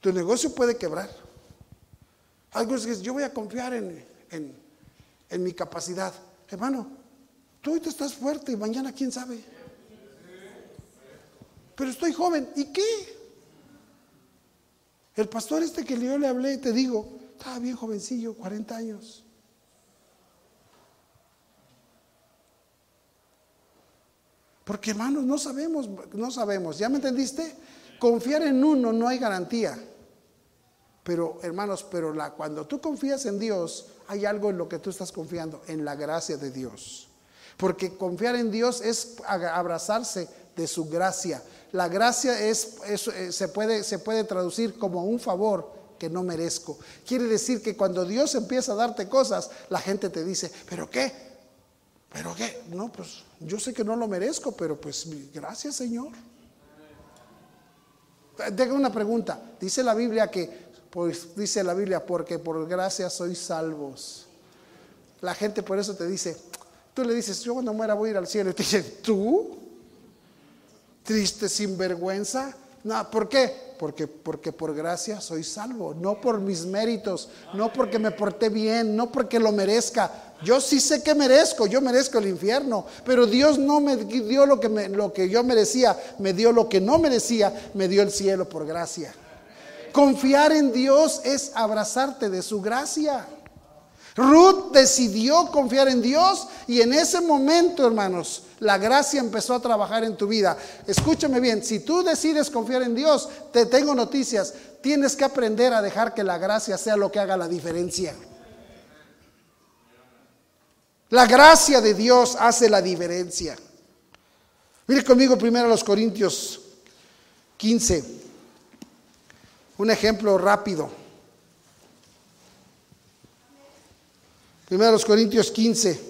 tu negocio puede quebrar. Es que yo voy a confiar en, en en mi capacidad. Hermano, tú te estás fuerte mañana quién sabe. Pero estoy joven, ¿y qué? El pastor este que yo le hablé, te digo, estaba bien jovencillo, 40 años. Porque hermanos, no sabemos, no sabemos, ¿ya me entendiste? Confiar en uno no hay garantía. Pero hermanos, pero la, cuando tú confías en Dios, hay algo en lo que tú estás confiando, en la gracia de Dios. Porque confiar en Dios es abrazarse de su gracia. La gracia es, eh, se, puede, se puede traducir como un favor que no merezco. Quiere decir que cuando Dios empieza a darte cosas, la gente te dice, ¿pero qué? ¿Pero qué? No, pues yo sé que no lo merezco, pero pues gracias Señor. Tengo una pregunta. Dice la Biblia que pues dice la Biblia, porque por gracia sois salvos. La gente por eso te dice, tú le dices, yo cuando muera voy a ir al cielo. Y te dice, ¿tú? Triste, sinvergüenza. No, ¿por qué? Porque, porque por gracia soy salvo, no por mis méritos, no porque me porté bien, no porque lo merezca. Yo sí sé que merezco, yo merezco el infierno, pero Dios no me dio lo que, lo que yo merecía, me dio lo que no merecía, me dio el cielo por gracia. Confiar en Dios es abrazarte de su gracia. Ruth decidió confiar en Dios y en ese momento, hermanos, la gracia empezó a trabajar en tu vida. Escúchame bien, si tú decides confiar en Dios, te tengo noticias, tienes que aprender a dejar que la gracia sea lo que haga la diferencia. La gracia de Dios hace la diferencia. Mire conmigo primero a los Corintios 15. Un ejemplo rápido. Primero los Corintios 15.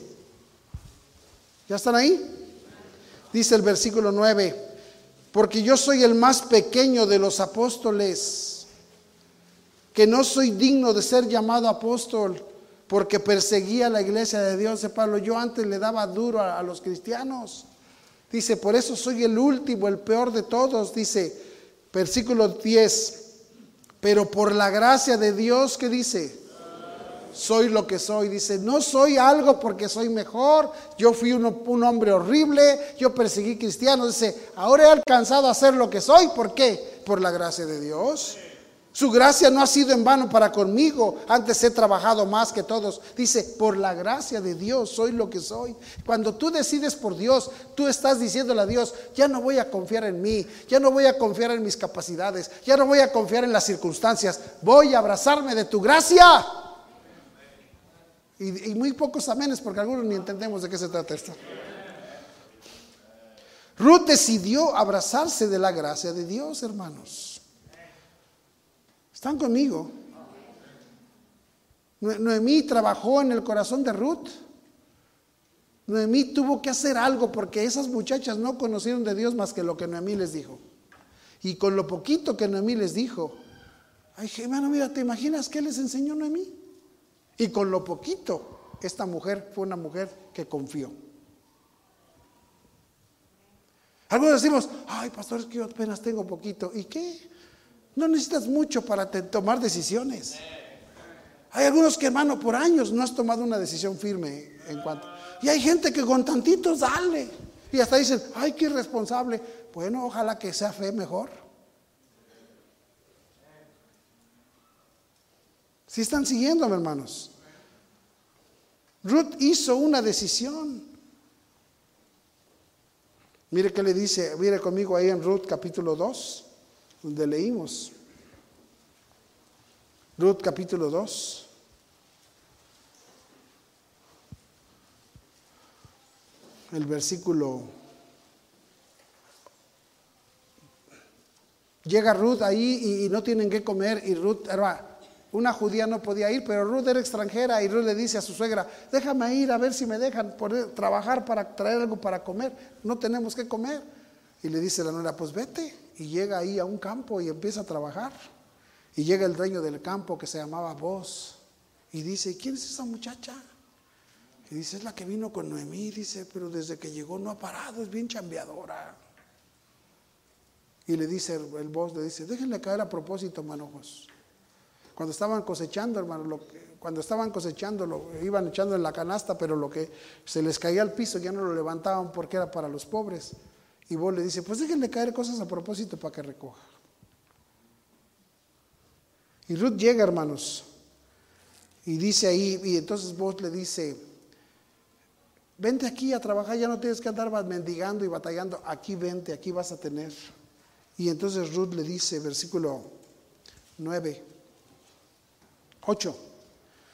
¿Ya están ahí? Dice el versículo 9, porque yo soy el más pequeño de los apóstoles, que no soy digno de ser llamado apóstol, porque perseguía la iglesia de Dios de Pablo. Yo antes le daba duro a, a los cristianos. Dice, por eso soy el último, el peor de todos. Dice, versículo 10, pero por la gracia de Dios, ¿qué dice? Soy lo que soy. Dice, no soy algo porque soy mejor. Yo fui un, un hombre horrible. Yo perseguí cristianos. Dice, ahora he alcanzado a ser lo que soy. ¿Por qué? Por la gracia de Dios. Su gracia no ha sido en vano para conmigo. Antes he trabajado más que todos. Dice, por la gracia de Dios soy lo que soy. Cuando tú decides por Dios, tú estás diciéndole a Dios, ya no voy a confiar en mí, ya no voy a confiar en mis capacidades, ya no voy a confiar en las circunstancias, voy a abrazarme de tu gracia. Y, muy pocos amenes porque algunos ni entendemos de qué se trata esto. Ruth decidió abrazarse de la gracia de Dios, hermanos. ¿Están conmigo? Noemí trabajó en el corazón de Ruth. Noemí tuvo que hacer algo porque esas muchachas no conocieron de Dios más que lo que Noemí les dijo. Y con lo poquito que Noemí les dijo, ay, hermano, mira, ¿te imaginas qué les enseñó Noemí? Y con lo poquito, esta mujer fue una mujer que confió. Algunos decimos, ay, pastor, es que yo apenas tengo poquito. ¿Y qué? No necesitas mucho para tomar decisiones. Hay algunos que, hermano, por años no has tomado una decisión firme en cuanto. Y hay gente que con tantitos dale. Y hasta dicen, ay, qué irresponsable. Bueno, ojalá que sea fe mejor. Si están siguiéndome, hermanos. Ruth hizo una decisión. Mire qué le dice, mire conmigo ahí en Ruth capítulo 2, donde leímos. Ruth capítulo 2. el versículo. Llega Ruth ahí y, no tienen que comer y Ruth, una judía no podía ir, pero Ruth era extranjera y Ruth le dice a su suegra, déjame ir a ver si me dejan trabajar para traer algo para comer, no tenemos que comer. Y le dice la nuera, pues vete. Y llega ahí a un campo y empieza a trabajar. Y llega el dueño del campo que se llamaba Vos y dice, ¿quién es esa muchacha? Y dice, es la que vino con Noemí, dice, pero desde que llegó no ha parado, es bien chambeadora. Y le dice el voz, le dice, déjenle caer a propósito, manojos. Cuando estaban cosechando, hermano, cuando estaban cosechando, lo iban echando en la canasta, pero lo que se les caía al piso ya no lo levantaban porque era para los pobres. Y vos le dice, pues déjenle caer cosas a propósito para que recoja. Y Ruth llega, hermanos, y dice ahí, y entonces vos le dice, Vente aquí a trabajar, ya no tienes que andar mendigando y batallando. Aquí vente, aquí vas a tener. Y entonces Ruth le dice, versículo 9, 8.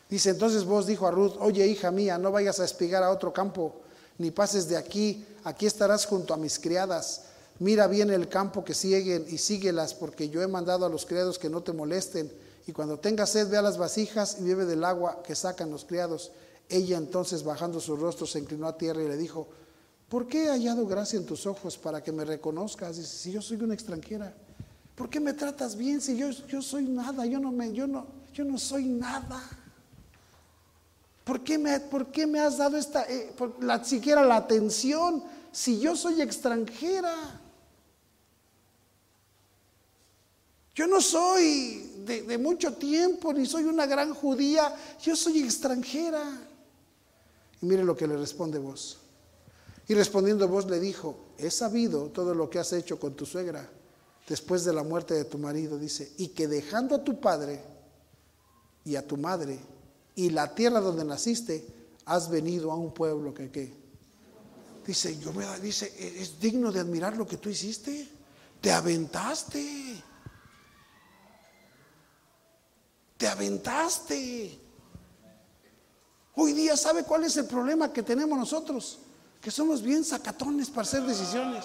Dice, entonces vos dijo a Ruth, oye hija mía, no vayas a espigar a otro campo, ni pases de aquí, aquí estarás junto a mis criadas. Mira bien el campo que siguen y síguelas, porque yo he mandado a los criados que no te molesten. Y cuando tengas sed, ve a las vasijas y bebe del agua que sacan los criados. Ella entonces bajando su rostro se inclinó a tierra y le dijo, ¿por qué he hallado gracia en tus ojos para que me reconozcas? Dice, si yo soy una extranjera, ¿por qué me tratas bien si yo, yo soy nada? Yo no, me, yo, no, yo no soy nada. ¿Por qué me, por qué me has dado esta, eh, la, siquiera la atención si yo soy extranjera? Yo no soy de, de, mucho tiempo, ni soy una gran judía, yo soy extranjera. Y mire lo que le responde vos. Y respondiendo vos le dijo, he sabido todo lo que has hecho con tu suegra después de la muerte de tu marido, dice, y que dejando a tu padre y a tu madre y la tierra donde naciste, has venido a un pueblo que qué. Dice, yo me dice, es digno de admirar lo que tú hiciste. Te aventaste. Te aventaste. Hoy día, ¿sabe cuál es el problema que tenemos nosotros? Que somos bien sacatones para hacer decisiones.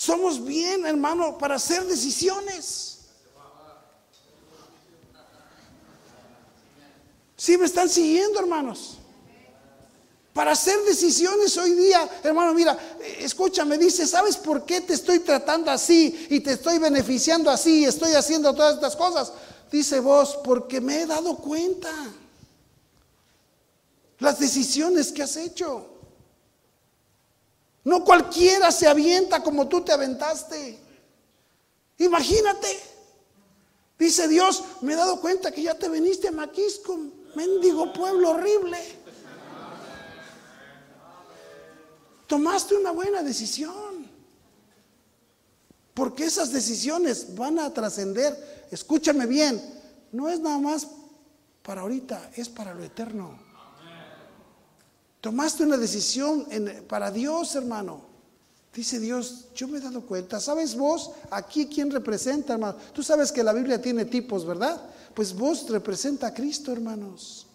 Somos bien, hermano, para hacer decisiones. Si me están siguiendo, hermanos? Para hacer decisiones hoy día, hermano, mira, escúchame, dice, ¿sabes por qué te estoy tratando así y te estoy beneficiando así y estoy haciendo todas estas cosas? Dice vos, porque me he dado cuenta las decisiones que has hecho. No cualquiera se avienta como tú te aventaste. Imagínate. Dice Dios, me he dado cuenta que ya te veniste a Maquisco, mendigo pueblo horrible. tomaste una buena decisión. Porque esas decisiones van a trascender. Escúchame bien, no es nada más para ahorita, es para lo eterno. Tomaste una decisión para Dios, hermano. Dice Dios, yo me he dado cuenta. ¿Sabes vos aquí quién representa, hermano? Tú sabes que la Biblia tiene tipos, ¿verdad? Pues vos representa a Cristo, hermanos.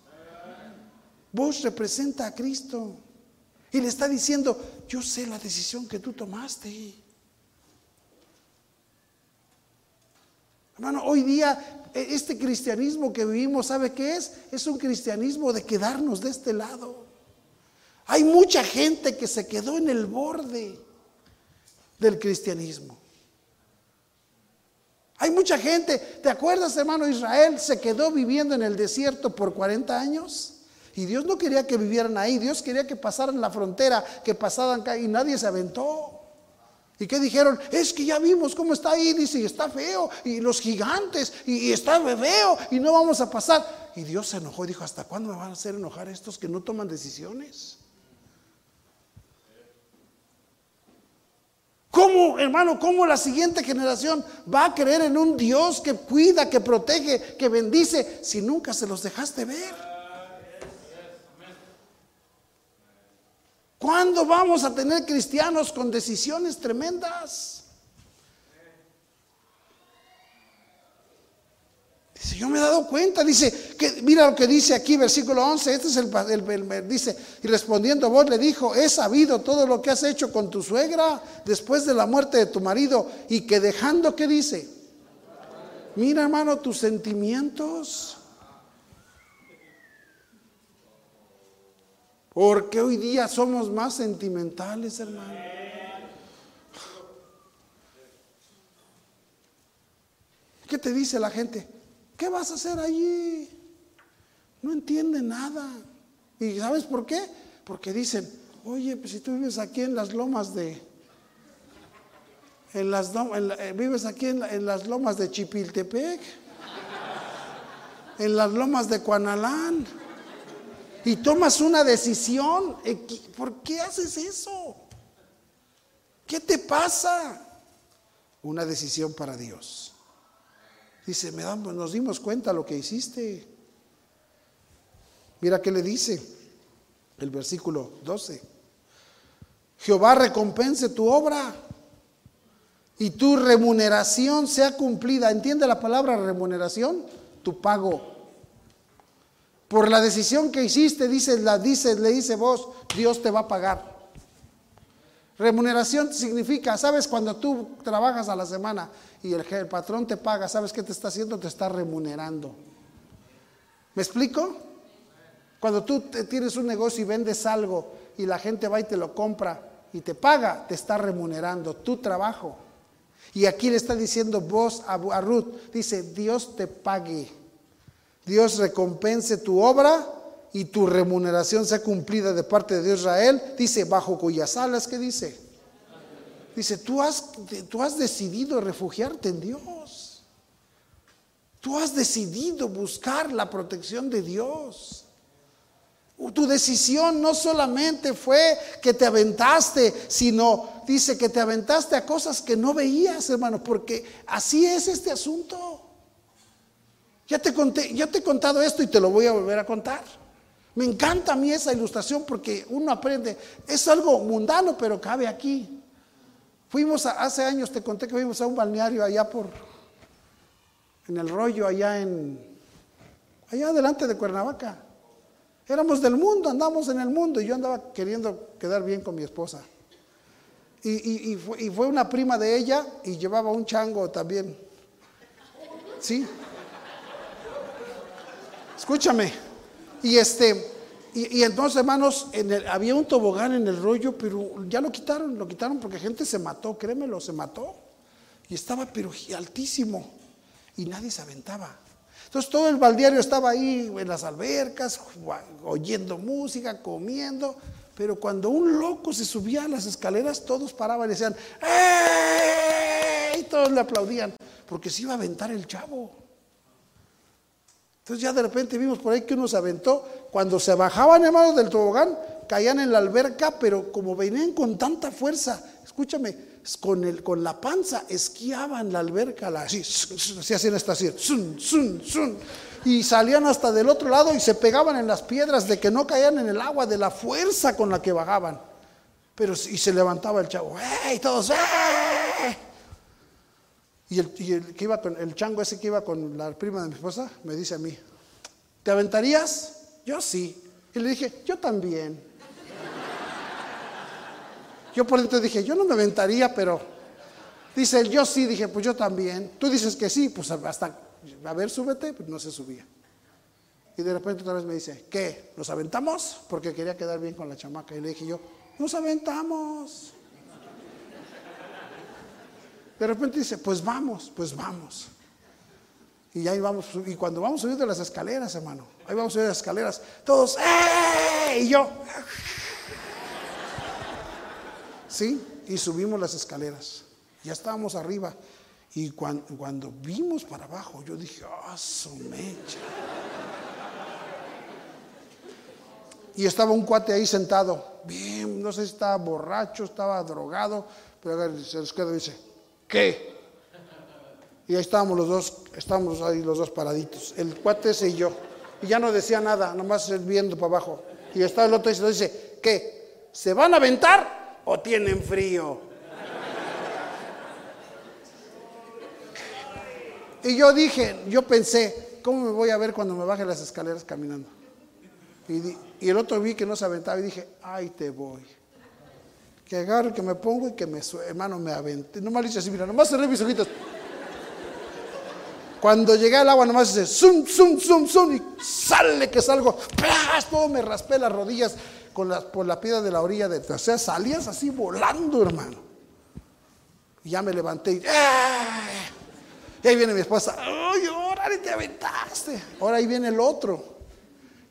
Vos representa a Cristo. Y le está diciendo, yo sé la decisión que tú tomaste. Hermano, hoy día e, este cristianismo que vivimos, ¿sabe qué es? Es un cristianismo de quedarnos de este lado. Hay mucha gente que se quedó en el borde del cristianismo. Hay mucha gente, ¿te acuerdas hermano Israel? Se quedó viviendo en el desierto por 40 años. Y Dios no quería que vivieran ahí, Dios quería que pasaran la frontera, que pasaran y nadie se aventó. ¿Y qué dijeron? Es que ya vimos cómo está ahí, dice, y está feo, y los gigantes, y, y está feo, y no vamos a pasar. Y Dios se enojó y dijo, ¿hasta cuándo me van a hacer enojar estos que no toman decisiones? ¿Cómo, hermano, cómo la siguiente generación va a creer en un Dios que cuida, que protege, que bendice, si nunca se los dejaste ver? ¿Cuándo vamos a tener cristianos con decisiones tremendas? Dice, yo me he dado cuenta, dice, que, mira lo que dice aquí, versículo 11, este es el, dice, y respondiendo vos le dijo, he sabido todo lo que has hecho con tu suegra después de la muerte de tu marido, y que dejando, ¿qué dice? Mira hermano, tus sentimientos. Porque hoy día somos más sentimentales, hermano. ¿Qué te dice la gente? ¿Qué vas a hacer allí? No entiende nada. ¿Y sabes por qué? Porque dicen, oye, pues si tú vives aquí en las lomas de... En las, eh, vives aquí en, las lomas de Chipiltepec, en las lomas de Cuanalán, y tomas una decisión. Eh, ¿Por qué haces eso? ¿Qué te pasa? Una decisión para Dios. Dice, me damos, nos dimos cuenta lo que hiciste. Mira qué le dice el versículo 12. Jehová recompense tu obra y tu remuneración sea cumplida. ¿Entiende la palabra remuneración? Tu pago. Por la decisión que hiciste, dice, la le dice vos, Dios te va a pagar. Remuneración significa, ¿sabes? Cuando tú trabajas a la semana y el, patrón te paga, ¿sabes qué te está haciendo? Te está remunerando. ¿Me explico? Cuando tú tienes un negocio y vendes algo y la gente va y te lo compra y te paga, te está remunerando tu trabajo. Y aquí le está diciendo vos a Ruth, dice, Dios te pague. Dios recompense tu obra y tu remuneración sea cumplida de parte de Israel, dice, bajo cuyas alas, ¿qué dice? Dice, tú has, tú has decidido refugiarte en Dios. Tú has decidido buscar la protección de Dios. Tu decisión no solamente fue que te aventaste, sino dice que te aventaste a cosas que no veías, hermano, porque así es este asunto. Ya te conté, ya te he contado esto y te lo voy a volver a contar. Me encanta a mí esa ilustración porque uno aprende, es algo mundano, pero cabe aquí. Fuimos hace años, te conté que fuimos a un balneario allá por, en el rollo, allá en, allá delante de Cuernavaca. Éramos del mundo, andamos en el mundo y yo andaba queriendo quedar bien con mi esposa. Y, fue, y fue una prima de ella y llevaba un chango también. ¿Sí? Escúchame. Y este, y, entonces, hermanos, había un tobogán en el rollo, pero ya lo quitaron, lo quitaron porque gente se mató, créemelo, se mató. Y estaba pero altísimo. Y nadie se aventaba. Entonces todo el baldeario estaba ahí en las albercas, oyendo música, comiendo. Pero cuando un loco se subía a las escaleras, todos paraban y decían, ¡eh! Y todos le aplaudían, porque se iba a aventar el chavo. Entonces ya de repente vimos por ahí que uno se aventó. Cuando se bajaban, hermanos, del tobogán, caían en la alberca, pero como venían con tanta fuerza, escúchame, con, el, con la panza esquiaban la alberca, así, se hacían hasta así, y salían hasta del otro lado y se pegaban en las piedras de que no caían en el agua, de la fuerza con la que bajaban. Pero, y se levantaba el chavo, ¡eh! Y todos, ¡eh! Y el, y el que iba con, el chango ese que iba con la prima de mi esposa, me dice a mí, ¿te aventarías? Yo sí. Y le dije, yo también. Yo por dentro dije, yo no me aventaría, pero dice él, yo sí, dije, pues yo también. Tú dices que sí, pues hasta, a ver, súbete, pues no se subía. Y de repente otra vez me dice, ¿qué? ¿Nos aventamos? Porque quería quedar bien con la chamaca. Y le dije yo, nos aventamos. De repente dice, pues vamos, pues vamos. Y ahí vamos, y cuando vamos subiendo las escaleras, hermano, ahí vamos subiendo las escaleras, todos, ¡eh! Y yo, ¿sí? Y subimos las escaleras. Ya estábamos arriba. Y cuando, vimos para abajo, yo dije, ¡ah, su mecha! Y estaba un cuate ahí sentado, bien, no sé si estaba borracho, estaba drogado, pero se les queda y dice, ¿qué? Y ahí estábamos los dos, estábamos ahí los dos paraditos, el cuate ese y yo. Y ya no decía nada, nomás viendo para abajo. Y estaba el otro y se dice, ¿qué? ¿Se van a aventar o tienen frío? Y yo dije, yo pensé, ¿cómo me voy a ver cuando me baje las escaleras caminando? Y, el otro vi que no se aventaba y dije, ay, te voy. Que agarre, que me pongo y que me, hermano, me avente. Nomás le hice así, mira, nomás cerré mis ojitos. Cuando llegué al agua, nomás dice, zum, zum, zum, zum, y sale que salgo. ¡Plas! Todo me raspé las rodillas con la, por la piedra de la orilla de O sea, salías así volando, hermano. Y ya me levanté y, y ahí viene mi esposa, ¡ay, ahora te aventaste! Ahora ahí viene el otro.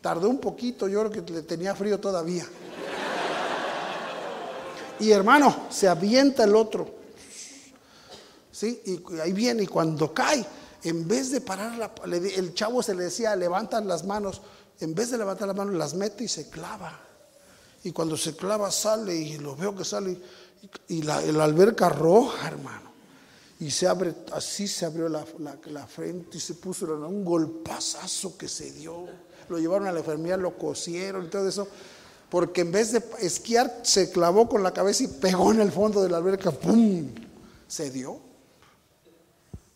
Tardó un poquito, yo creo que le tenía frío todavía. Y hermano, se avienta el otro. ¿Sí? Y ahí viene, y cuando cae, en vez de parar, la, el chavo se le decía, levantan las manos, en vez de levantar las manos, las mete y se clava. Y cuando se clava sale, y lo veo que sale, y la, alberca roja, hermano. Y se abre, así se abrió la, la frente y se puso un golpazazo que se dio lo llevaron a la enfermería, lo cosieron y todo eso, porque en vez de esquiar se clavó con la cabeza y pegó en el fondo de la alberca, ¡pum! Se dio.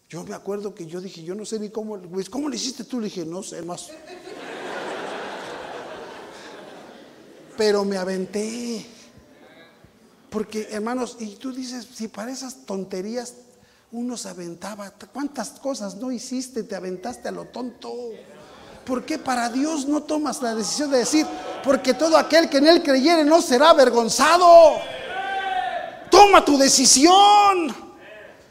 Yo me acuerdo que yo dije, yo no sé ni cómo, pues, ¿cómo le hiciste tú? Le dije, no sé más. Pero me aventé. Porque, hermanos, y tú dices, si para esas tonterías uno se aventaba, ¿cuántas cosas no hiciste? Te aventaste a lo tonto. ¿Por qué para Dios no tomas la decisión de decir, porque todo aquel que en Él creyere no será avergonzado? Toma tu decisión.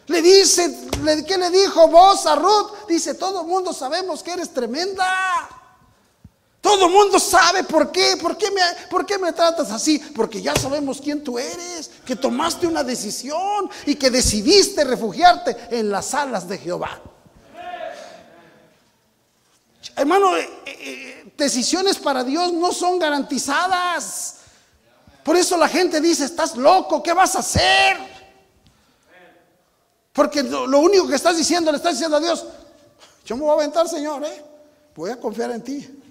Le dice, ¿qué le dijo vos a Ruth? Dice, todo el mundo sabemos que eres tremenda. Todo el mundo sabe por qué. ¿Por qué, me, ¿Por qué me tratas así? Porque ya sabemos quién tú eres. Que tomaste una decisión y que decidiste refugiarte en las alas de Jehová. Hermano, eh, eh, decisiones para Dios no son garantizadas. Por eso la gente dice, estás loco, ¿qué vas a hacer? Porque lo, único que estás diciendo, le estás diciendo a Dios, yo me voy a aventar, Señor, ¿eh? voy a confiar en ti.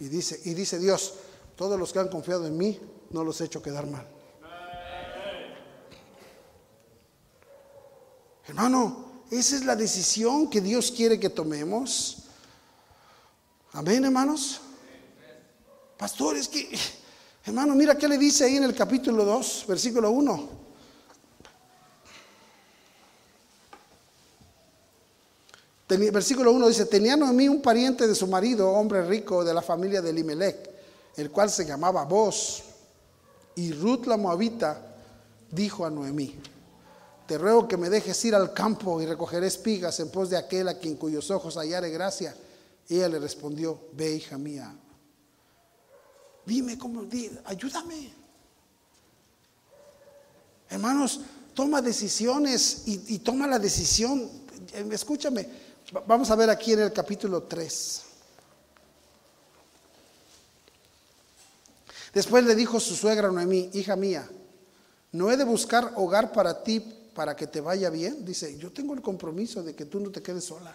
Y dice, y dice Dios, todos los que han confiado en mí, no los he hecho quedar mal. Hermano, esa es la decisión que Dios quiere que tomemos. Amén, hermanos. Pastores, que, hermano, mira qué le dice ahí en el capítulo 2, versículo 1. Versículo 1 dice, tenía Noemí un pariente de su marido, hombre rico de la familia de Elimelech, el cual se llamaba Boz. Y Ruth la Moabita dijo a Noemí, te ruego que me dejes ir al campo y recogeré espigas en pos de aquel a quien cuyos ojos hallare gracia. ella le respondió, ve hija mía, dime cómo, ayúdame. Hermanos, toma decisiones y, y toma la decisión. Escúchame, vamos a ver aquí en el capítulo 3. Después le dijo su suegra Noemí, hija mía, no he de buscar hogar para ti para que te vaya bien, dice, yo tengo el compromiso de que tú no te quedes sola.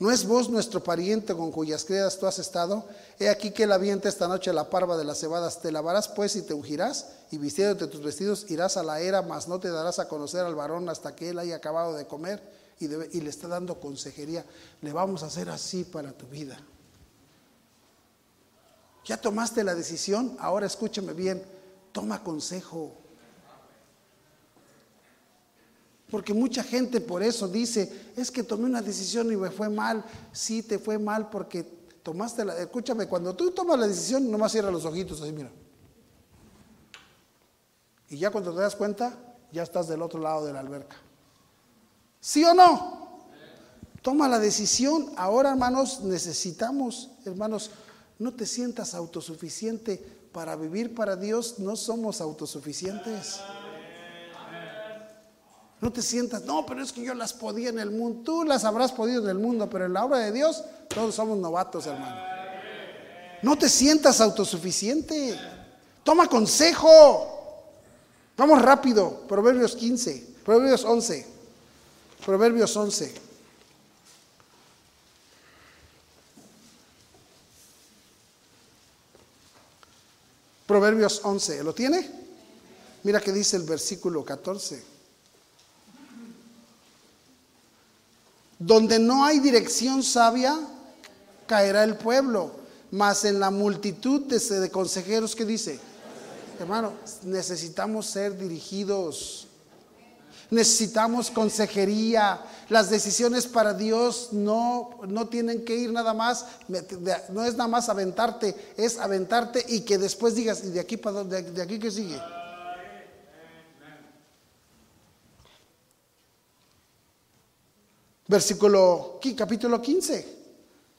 ¿No es vos nuestro pariente con cuyas criadas tú has estado? He aquí que la avienta esta noche la parva de las cebadas. Te lavarás pues y te ungirás, y vistiéndote tus vestidos irás a la era, mas no te darás a conocer al varón hasta que él haya acabado de comer. Y, y le está dando consejería. Le vamos a hacer así para tu vida. Ya tomaste la decisión, ahora escúchame bien, toma consejo. Porque mucha gente por eso dice, es que tomé una decisión y me fue mal. Sí, te fue mal porque tomaste la... Escúchame, cuando tú tomas la decisión, nomás cierra los ojitos así, mira. Y ya cuando te das cuenta, ya estás del otro lado de la alberca. ¿Sí o no? Toma la decisión. Ahora, hermanos, necesitamos, hermanos, no te sientas autosuficiente. Para vivir para Dios no somos autosuficientes. No te sientas, no, pero es que yo las podía en el mundo. Tú las habrás podido en el mundo, pero en la obra de Dios todos somos novatos, hermano. No te sientas autosuficiente. Toma consejo. Vamos rápido. Proverbios 15, Proverbios 11. Proverbios 11. Proverbios 11. ¿Lo tiene? Mira que dice el versículo 14. Donde no hay dirección sabia, caerá el pueblo. Mas en la multitud de, consejeros que dice, hermano, necesitamos ser dirigidos. Necesitamos consejería. Las decisiones para Dios no, no tienen que ir nada más, no es nada más aventarte, es aventarte y que después digas, ¿y de aquí para? ¿De aquí qué sigue? Versículo, capítulo 15,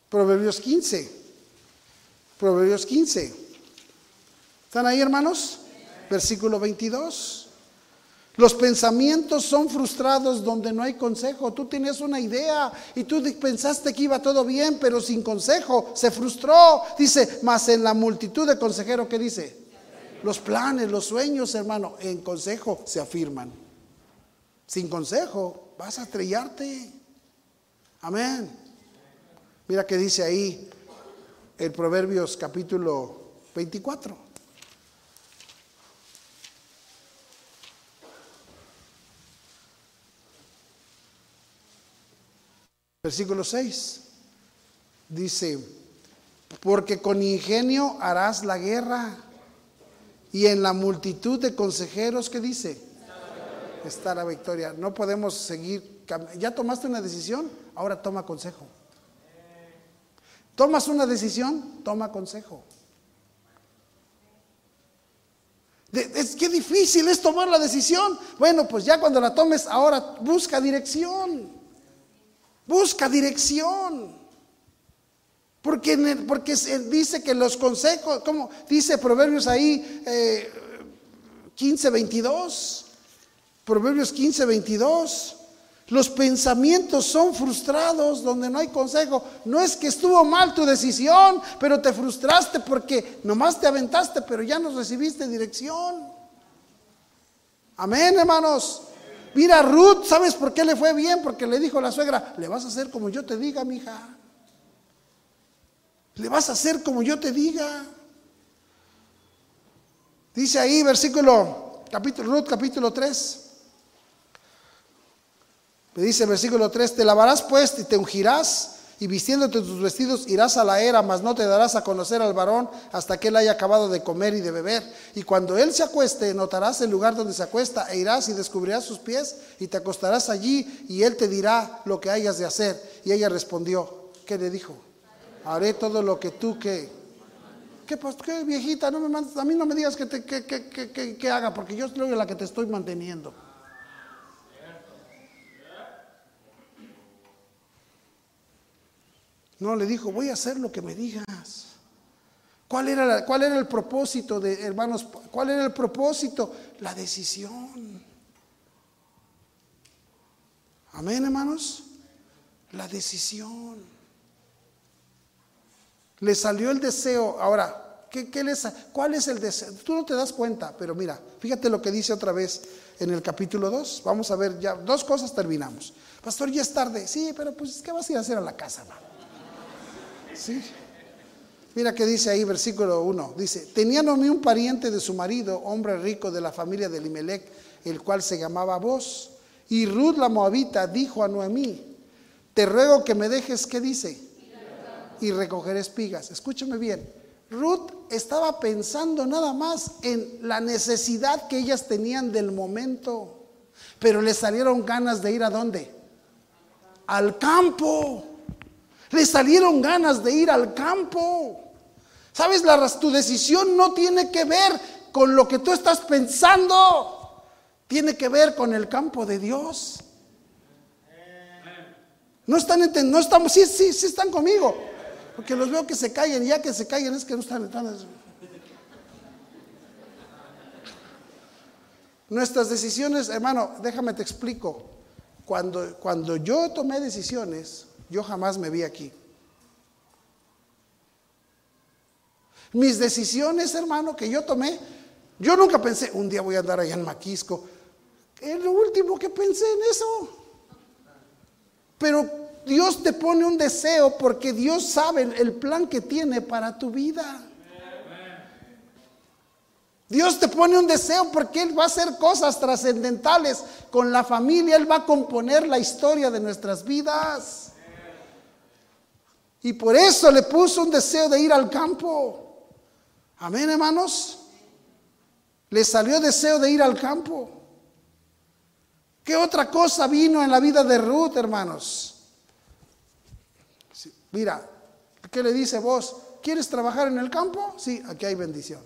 Proverbios 15, Proverbios 15. ¿Están ahí, hermanos? Versículo 22. Los pensamientos son frustrados donde no hay consejo. Tú tienes una idea y tú pensaste que iba todo bien, pero sin consejo se frustró. Dice, más en la multitud de consejeros, ¿qué dice? Los planes, los sueños, hermano, en consejo se afirman. Sin consejo vas a estrellarte. Amén. Mira que dice ahí el Proverbios capítulo 24. Versículo 6. Dice, porque con ingenio harás la guerra y en la multitud de consejeros que dice, está la victoria. No podemos seguir. ¿Ya tomaste una decisión? Ahora toma consejo. ¿Tomas una decisión? Toma consejo. Es que difícil es tomar la decisión. Bueno, pues ya cuando la tomes, ahora busca dirección. Busca dirección. Porque, porque dice que los consejos, como dice Proverbios ahí eh, 15, 22. Proverbios 15, 22. Los pensamientos son frustrados donde no hay consejo. No es que estuvo mal tu decisión, pero te frustraste porque nomás te aventaste, pero ya no recibiste dirección. Amén, hermanos. Mira, Ruth, ¿sabes por qué le fue bien? Porque le dijo a la suegra, le vas a hacer como yo te diga, mija. Le vas a hacer como yo te diga. Dice ahí, versículo, capítulo, Ruth, capítulo 3. Me dice el versículo 3, te lavarás pues y te ungirás y vistiéndote tus vestidos irás a la era, mas no te darás a conocer al varón hasta que él haya acabado de comer y de beber. Y cuando él se acueste, notarás el lugar donde se acuesta e irás y descubrirás sus pies y te acostarás allí y él te dirá lo que hayas de hacer. Y ella respondió, ¿qué le dijo? Haré todo lo que tú que... ¿Qué, pues, qué viejita? No me mandes, a mí no me digas que, te, que, que, que haga, porque yo soy la que te estoy manteniendo. No, le dijo, voy a hacer lo que me digas. ¿Cuál era, ¿Cuál era el propósito de, hermanos? ¿Cuál era el propósito? La decisión. Amén, hermanos. La decisión. Le salió el deseo. Ahora, ¿Qué, qué les, ¿Cuál es el deseo? Tú no te das cuenta, pero mira, fíjate lo que dice otra vez en el capítulo 2. Vamos a ver, ya dos cosas terminamos. Pastor, ya es tarde. Sí, pero pues, ¿qué vas a ir a hacer a la casa, hermano? Sí. Mira que dice ahí, versículo 1. Dice, tenía Noemí un pariente de su marido, hombre rico de la familia de Limelec, el cual se llamaba Boz. Y Ruth la Moabita dijo a Noemí, te ruego que me dejes, ¿qué dice? Y recoger espigas. Escúchame bien. Ruth estaba pensando nada más en la necesidad que ellas tenían del momento. Pero le salieron ganas de ir a dónde? Al campo. Le salieron ganas de ir al campo. ¿Sabes? Tu decisión no tiene que ver con lo que tú estás pensando. Tiene que ver con el campo de Dios. No están no estamos, sí, sí, sí están conmigo. Porque los veo que se callen, ya que se callen es que no están, están Nuestras decisiones, hermano, déjame te explico. Cuando, cuando yo tomé decisiones, yo jamás me vi aquí. Mis decisiones, hermano, que yo tomé, yo nunca pensé, un día voy a andar allá en Maquisco, es lo último que pensé en eso. Pero Dios te pone un deseo porque Dios sabe el plan que tiene para tu vida. Dios te pone un deseo porque Él va a hacer cosas trascendentales con la familia. Él va a componer la historia de nuestras vidas. Y por eso le puso un deseo de ir al campo. Amén, hermanos. Le salió deseo de ir al campo. ¿Qué otra cosa vino en la vida de Ruth, hermanos? Mira, ¿qué le dice vos? ¿Quieres trabajar en el campo? Sí, aquí hay bendición.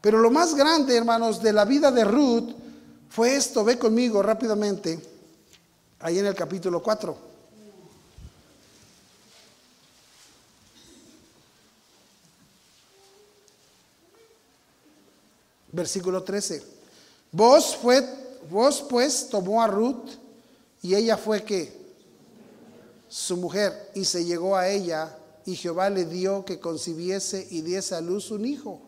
Pero lo más grande, hermanos, de la vida de Ruth fue esto. Ve conmigo rápidamente, ahí en el capítulo 4. Versículo 13. Vos fue Vos pues tomó a Ruth y ella fue que su mujer y se llegó a ella y Jehová le dio que concibiese y diese a luz un hijo.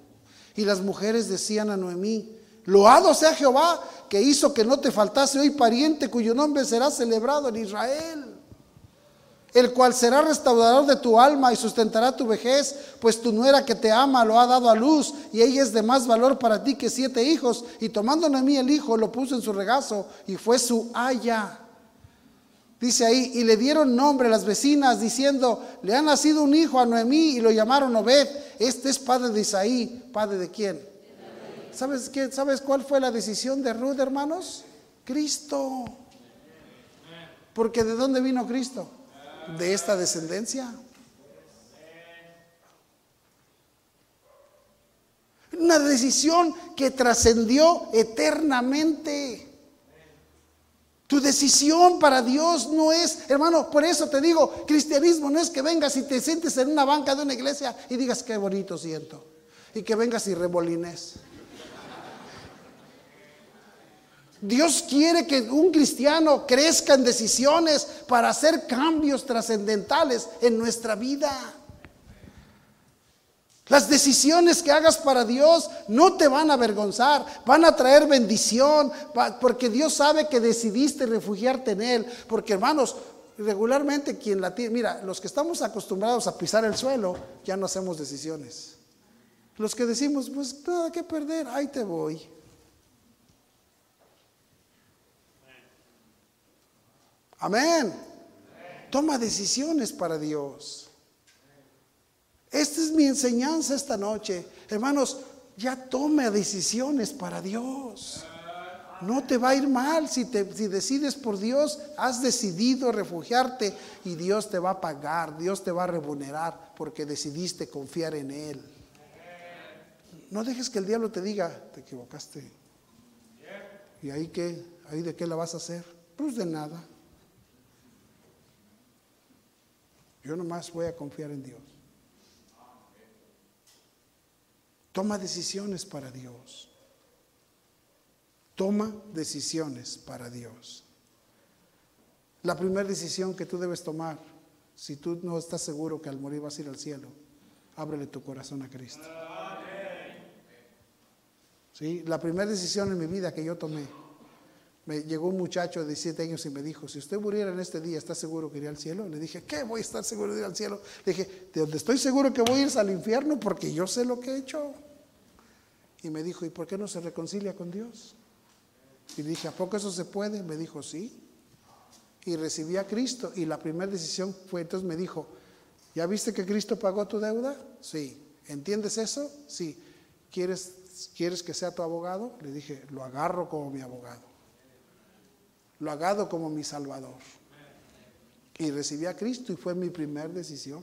Y las mujeres decían a Noemí, loado sea Jehová que hizo que no te faltase hoy pariente cuyo nombre será celebrado en Israel el cual será restaurador de tu alma y sustentará tu vejez, pues tu nuera que te ama lo ha dado a luz y ella es de más valor para ti que siete hijos. Y tomando Noemí el hijo, lo puso en su regazo y fue su haya. Dice ahí, y le dieron nombre a las vecinas diciendo, le ha nacido un hijo a Noemí y lo llamaron Obed. Este es padre de Isaí, padre de quién. ¿Sabes? ¿Sabes cuál fue la decisión de Ruth, hermanos? Cristo. Porque ¿de dónde vino Cristo? De esta descendencia? Una decisión que trascendió eternamente. Tu decisión para Dios no es, hermano, por eso te digo, cristianismo no es que vengas y te sientes en una banca de una iglesia y digas qué bonito siento. Y que vengas y rebolines. Dios quiere que un cristiano crezca en decisiones para hacer cambios trascendentales en nuestra vida. Las decisiones que hagas para Dios no te van a avergonzar, van a traer bendición, porque Dios sabe que decidiste refugiarte en Él. Porque hermanos, regularmente quien la tiene, mira, los que estamos acostumbrados a pisar el suelo, ya no hacemos decisiones. Los que decimos, pues nada que perder, ahí te voy. Amén. Toma decisiones para Dios. Esta es mi enseñanza esta noche. Hermanos, ya tome decisiones para Dios. No te va a ir mal si, te, si decides por Dios. Has decidido refugiarte y Dios te va a pagar, Dios te va a remunerar porque decidiste confiar en Él. No dejes que el diablo te diga, te equivocaste. ¿Y ahí qué? ¿Ahí de qué la vas a hacer? Pues de nada. Yo nomás voy a confiar en Dios. Toma decisiones para Dios. Toma decisiones para Dios. La primera decisión que tú debes tomar, si tú no estás seguro que al morir vas a ir al cielo, ábrele tu corazón a Cristo. ¿Sí? La primera decisión en mi vida que yo tomé, me llegó un muchacho de 17 años y me dijo, si usted muriera en este día, ¿está seguro que iría al cielo? Le dije, ¿qué? Voy a estar seguro de ir al cielo. Le dije, de donde estoy seguro que voy a ir al infierno porque yo sé lo que he hecho. Y me dijo, ¿y por qué no se reconcilia con Dios? Y dije, ¿a poco eso se puede? Me dijo, sí. Y recibí a Cristo. Y la primera decisión fue, entonces me dijo, ¿ya viste que Cristo pagó tu deuda? Sí. ¿Entiendes eso? Sí. ¿Quieres, ¿Quieres que sea tu abogado? Le dije, lo agarro como mi abogado. Lo agarro como mi salvador. Y recibí a Cristo y fue mi primera decisión.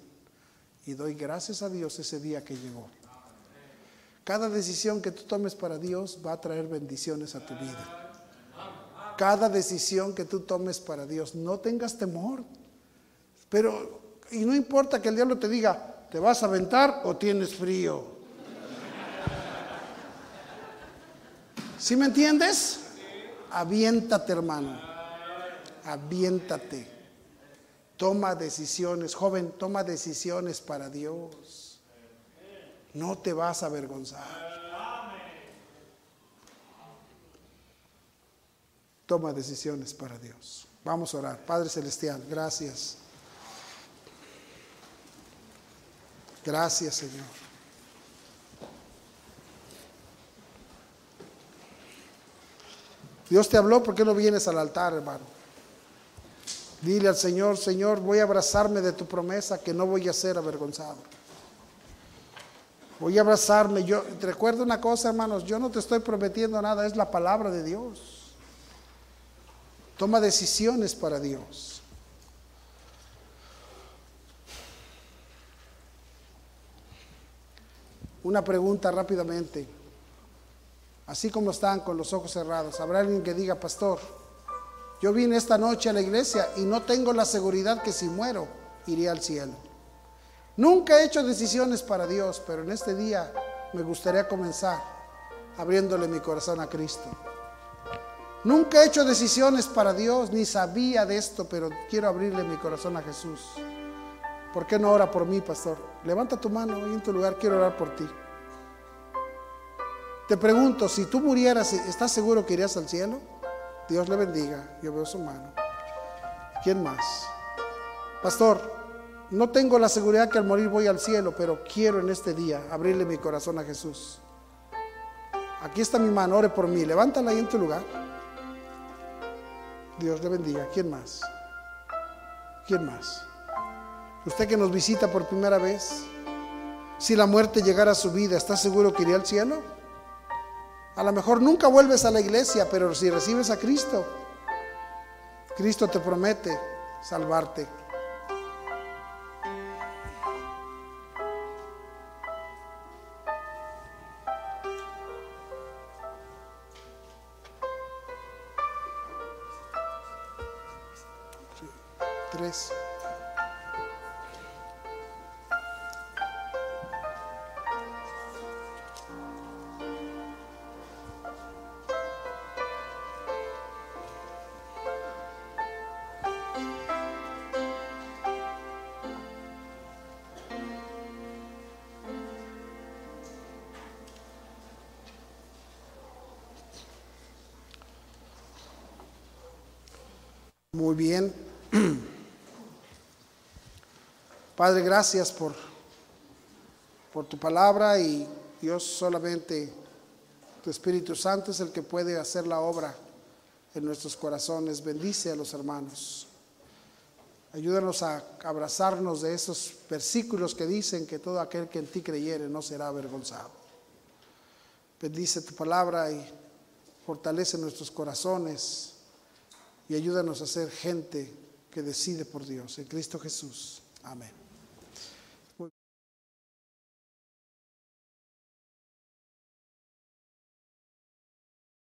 Y doy gracias a Dios ese día que llegó. Cada decisión que tú tomes para Dios va a traer bendiciones a tu vida cada decisión que tú tomes para Dios. No tengas temor. Pero, y no importa que el diablo te diga, ¿te vas a aventar o tienes frío? ¿Sí me entiendes? Aviéntate, hermano. Aviéntate. Toma decisiones, joven, toma decisiones para Dios. No te vas a avergonzar. toma decisiones para Dios. Vamos a orar. Padre Celestial, gracias. Gracias, Señor. Dios te habló, ¿por qué no vienes al altar, hermano? Dile al Señor, Señor, voy a abrazarme de tu promesa que no voy a ser avergonzado. Voy a abrazarme. Yo recuerdo una cosa, hermanos, yo no te estoy prometiendo nada, es la palabra de Dios. Toma decisiones para Dios. Una pregunta rápidamente. Así como están con los ojos cerrados, ¿habrá alguien que diga, pastor, yo vine esta noche a la iglesia y no tengo la seguridad que si muero iré al cielo? Nunca he hecho decisiones para Dios, pero en este día me gustaría comenzar abriéndole mi corazón a Cristo. Nunca he hecho decisiones para Dios, ni sabía de esto, pero quiero abrirle mi corazón a Jesús. ¿Por qué no ora por mí, pastor? Levanta tu mano y en tu lugar quiero orar por ti. Te pregunto, si tú murieras, ¿estás seguro que irías al cielo? Dios le bendiga. Yo veo su mano. ¿Quién más? Pastor, no tengo la seguridad que al morir voy al cielo, pero quiero en este día abrirle mi corazón a Jesús. Aquí está mi mano, ore por mí. Levántala ahí en tu lugar. Dios le bendiga. ¿Quién más? ¿Quién más? Usted que nos visita por primera vez, si la muerte llegara a su vida, ¿está seguro que iría al cielo? A lo mejor nunca vuelves a la iglesia, pero si recibes a Cristo, Cristo te promete salvarte. Padre, gracias por, por tu palabra y Dios solamente, tu Espíritu Santo es el que puede hacer la obra en nuestros corazones. Bendice a los hermanos. Ayúdanos a abrazarnos de esos versículos que dicen que todo aquel que en ti creyere no será avergonzado. Bendice tu palabra y fortalece nuestros corazones y ayúdanos a ser gente que decide por Dios. En Cristo Jesús. Amén.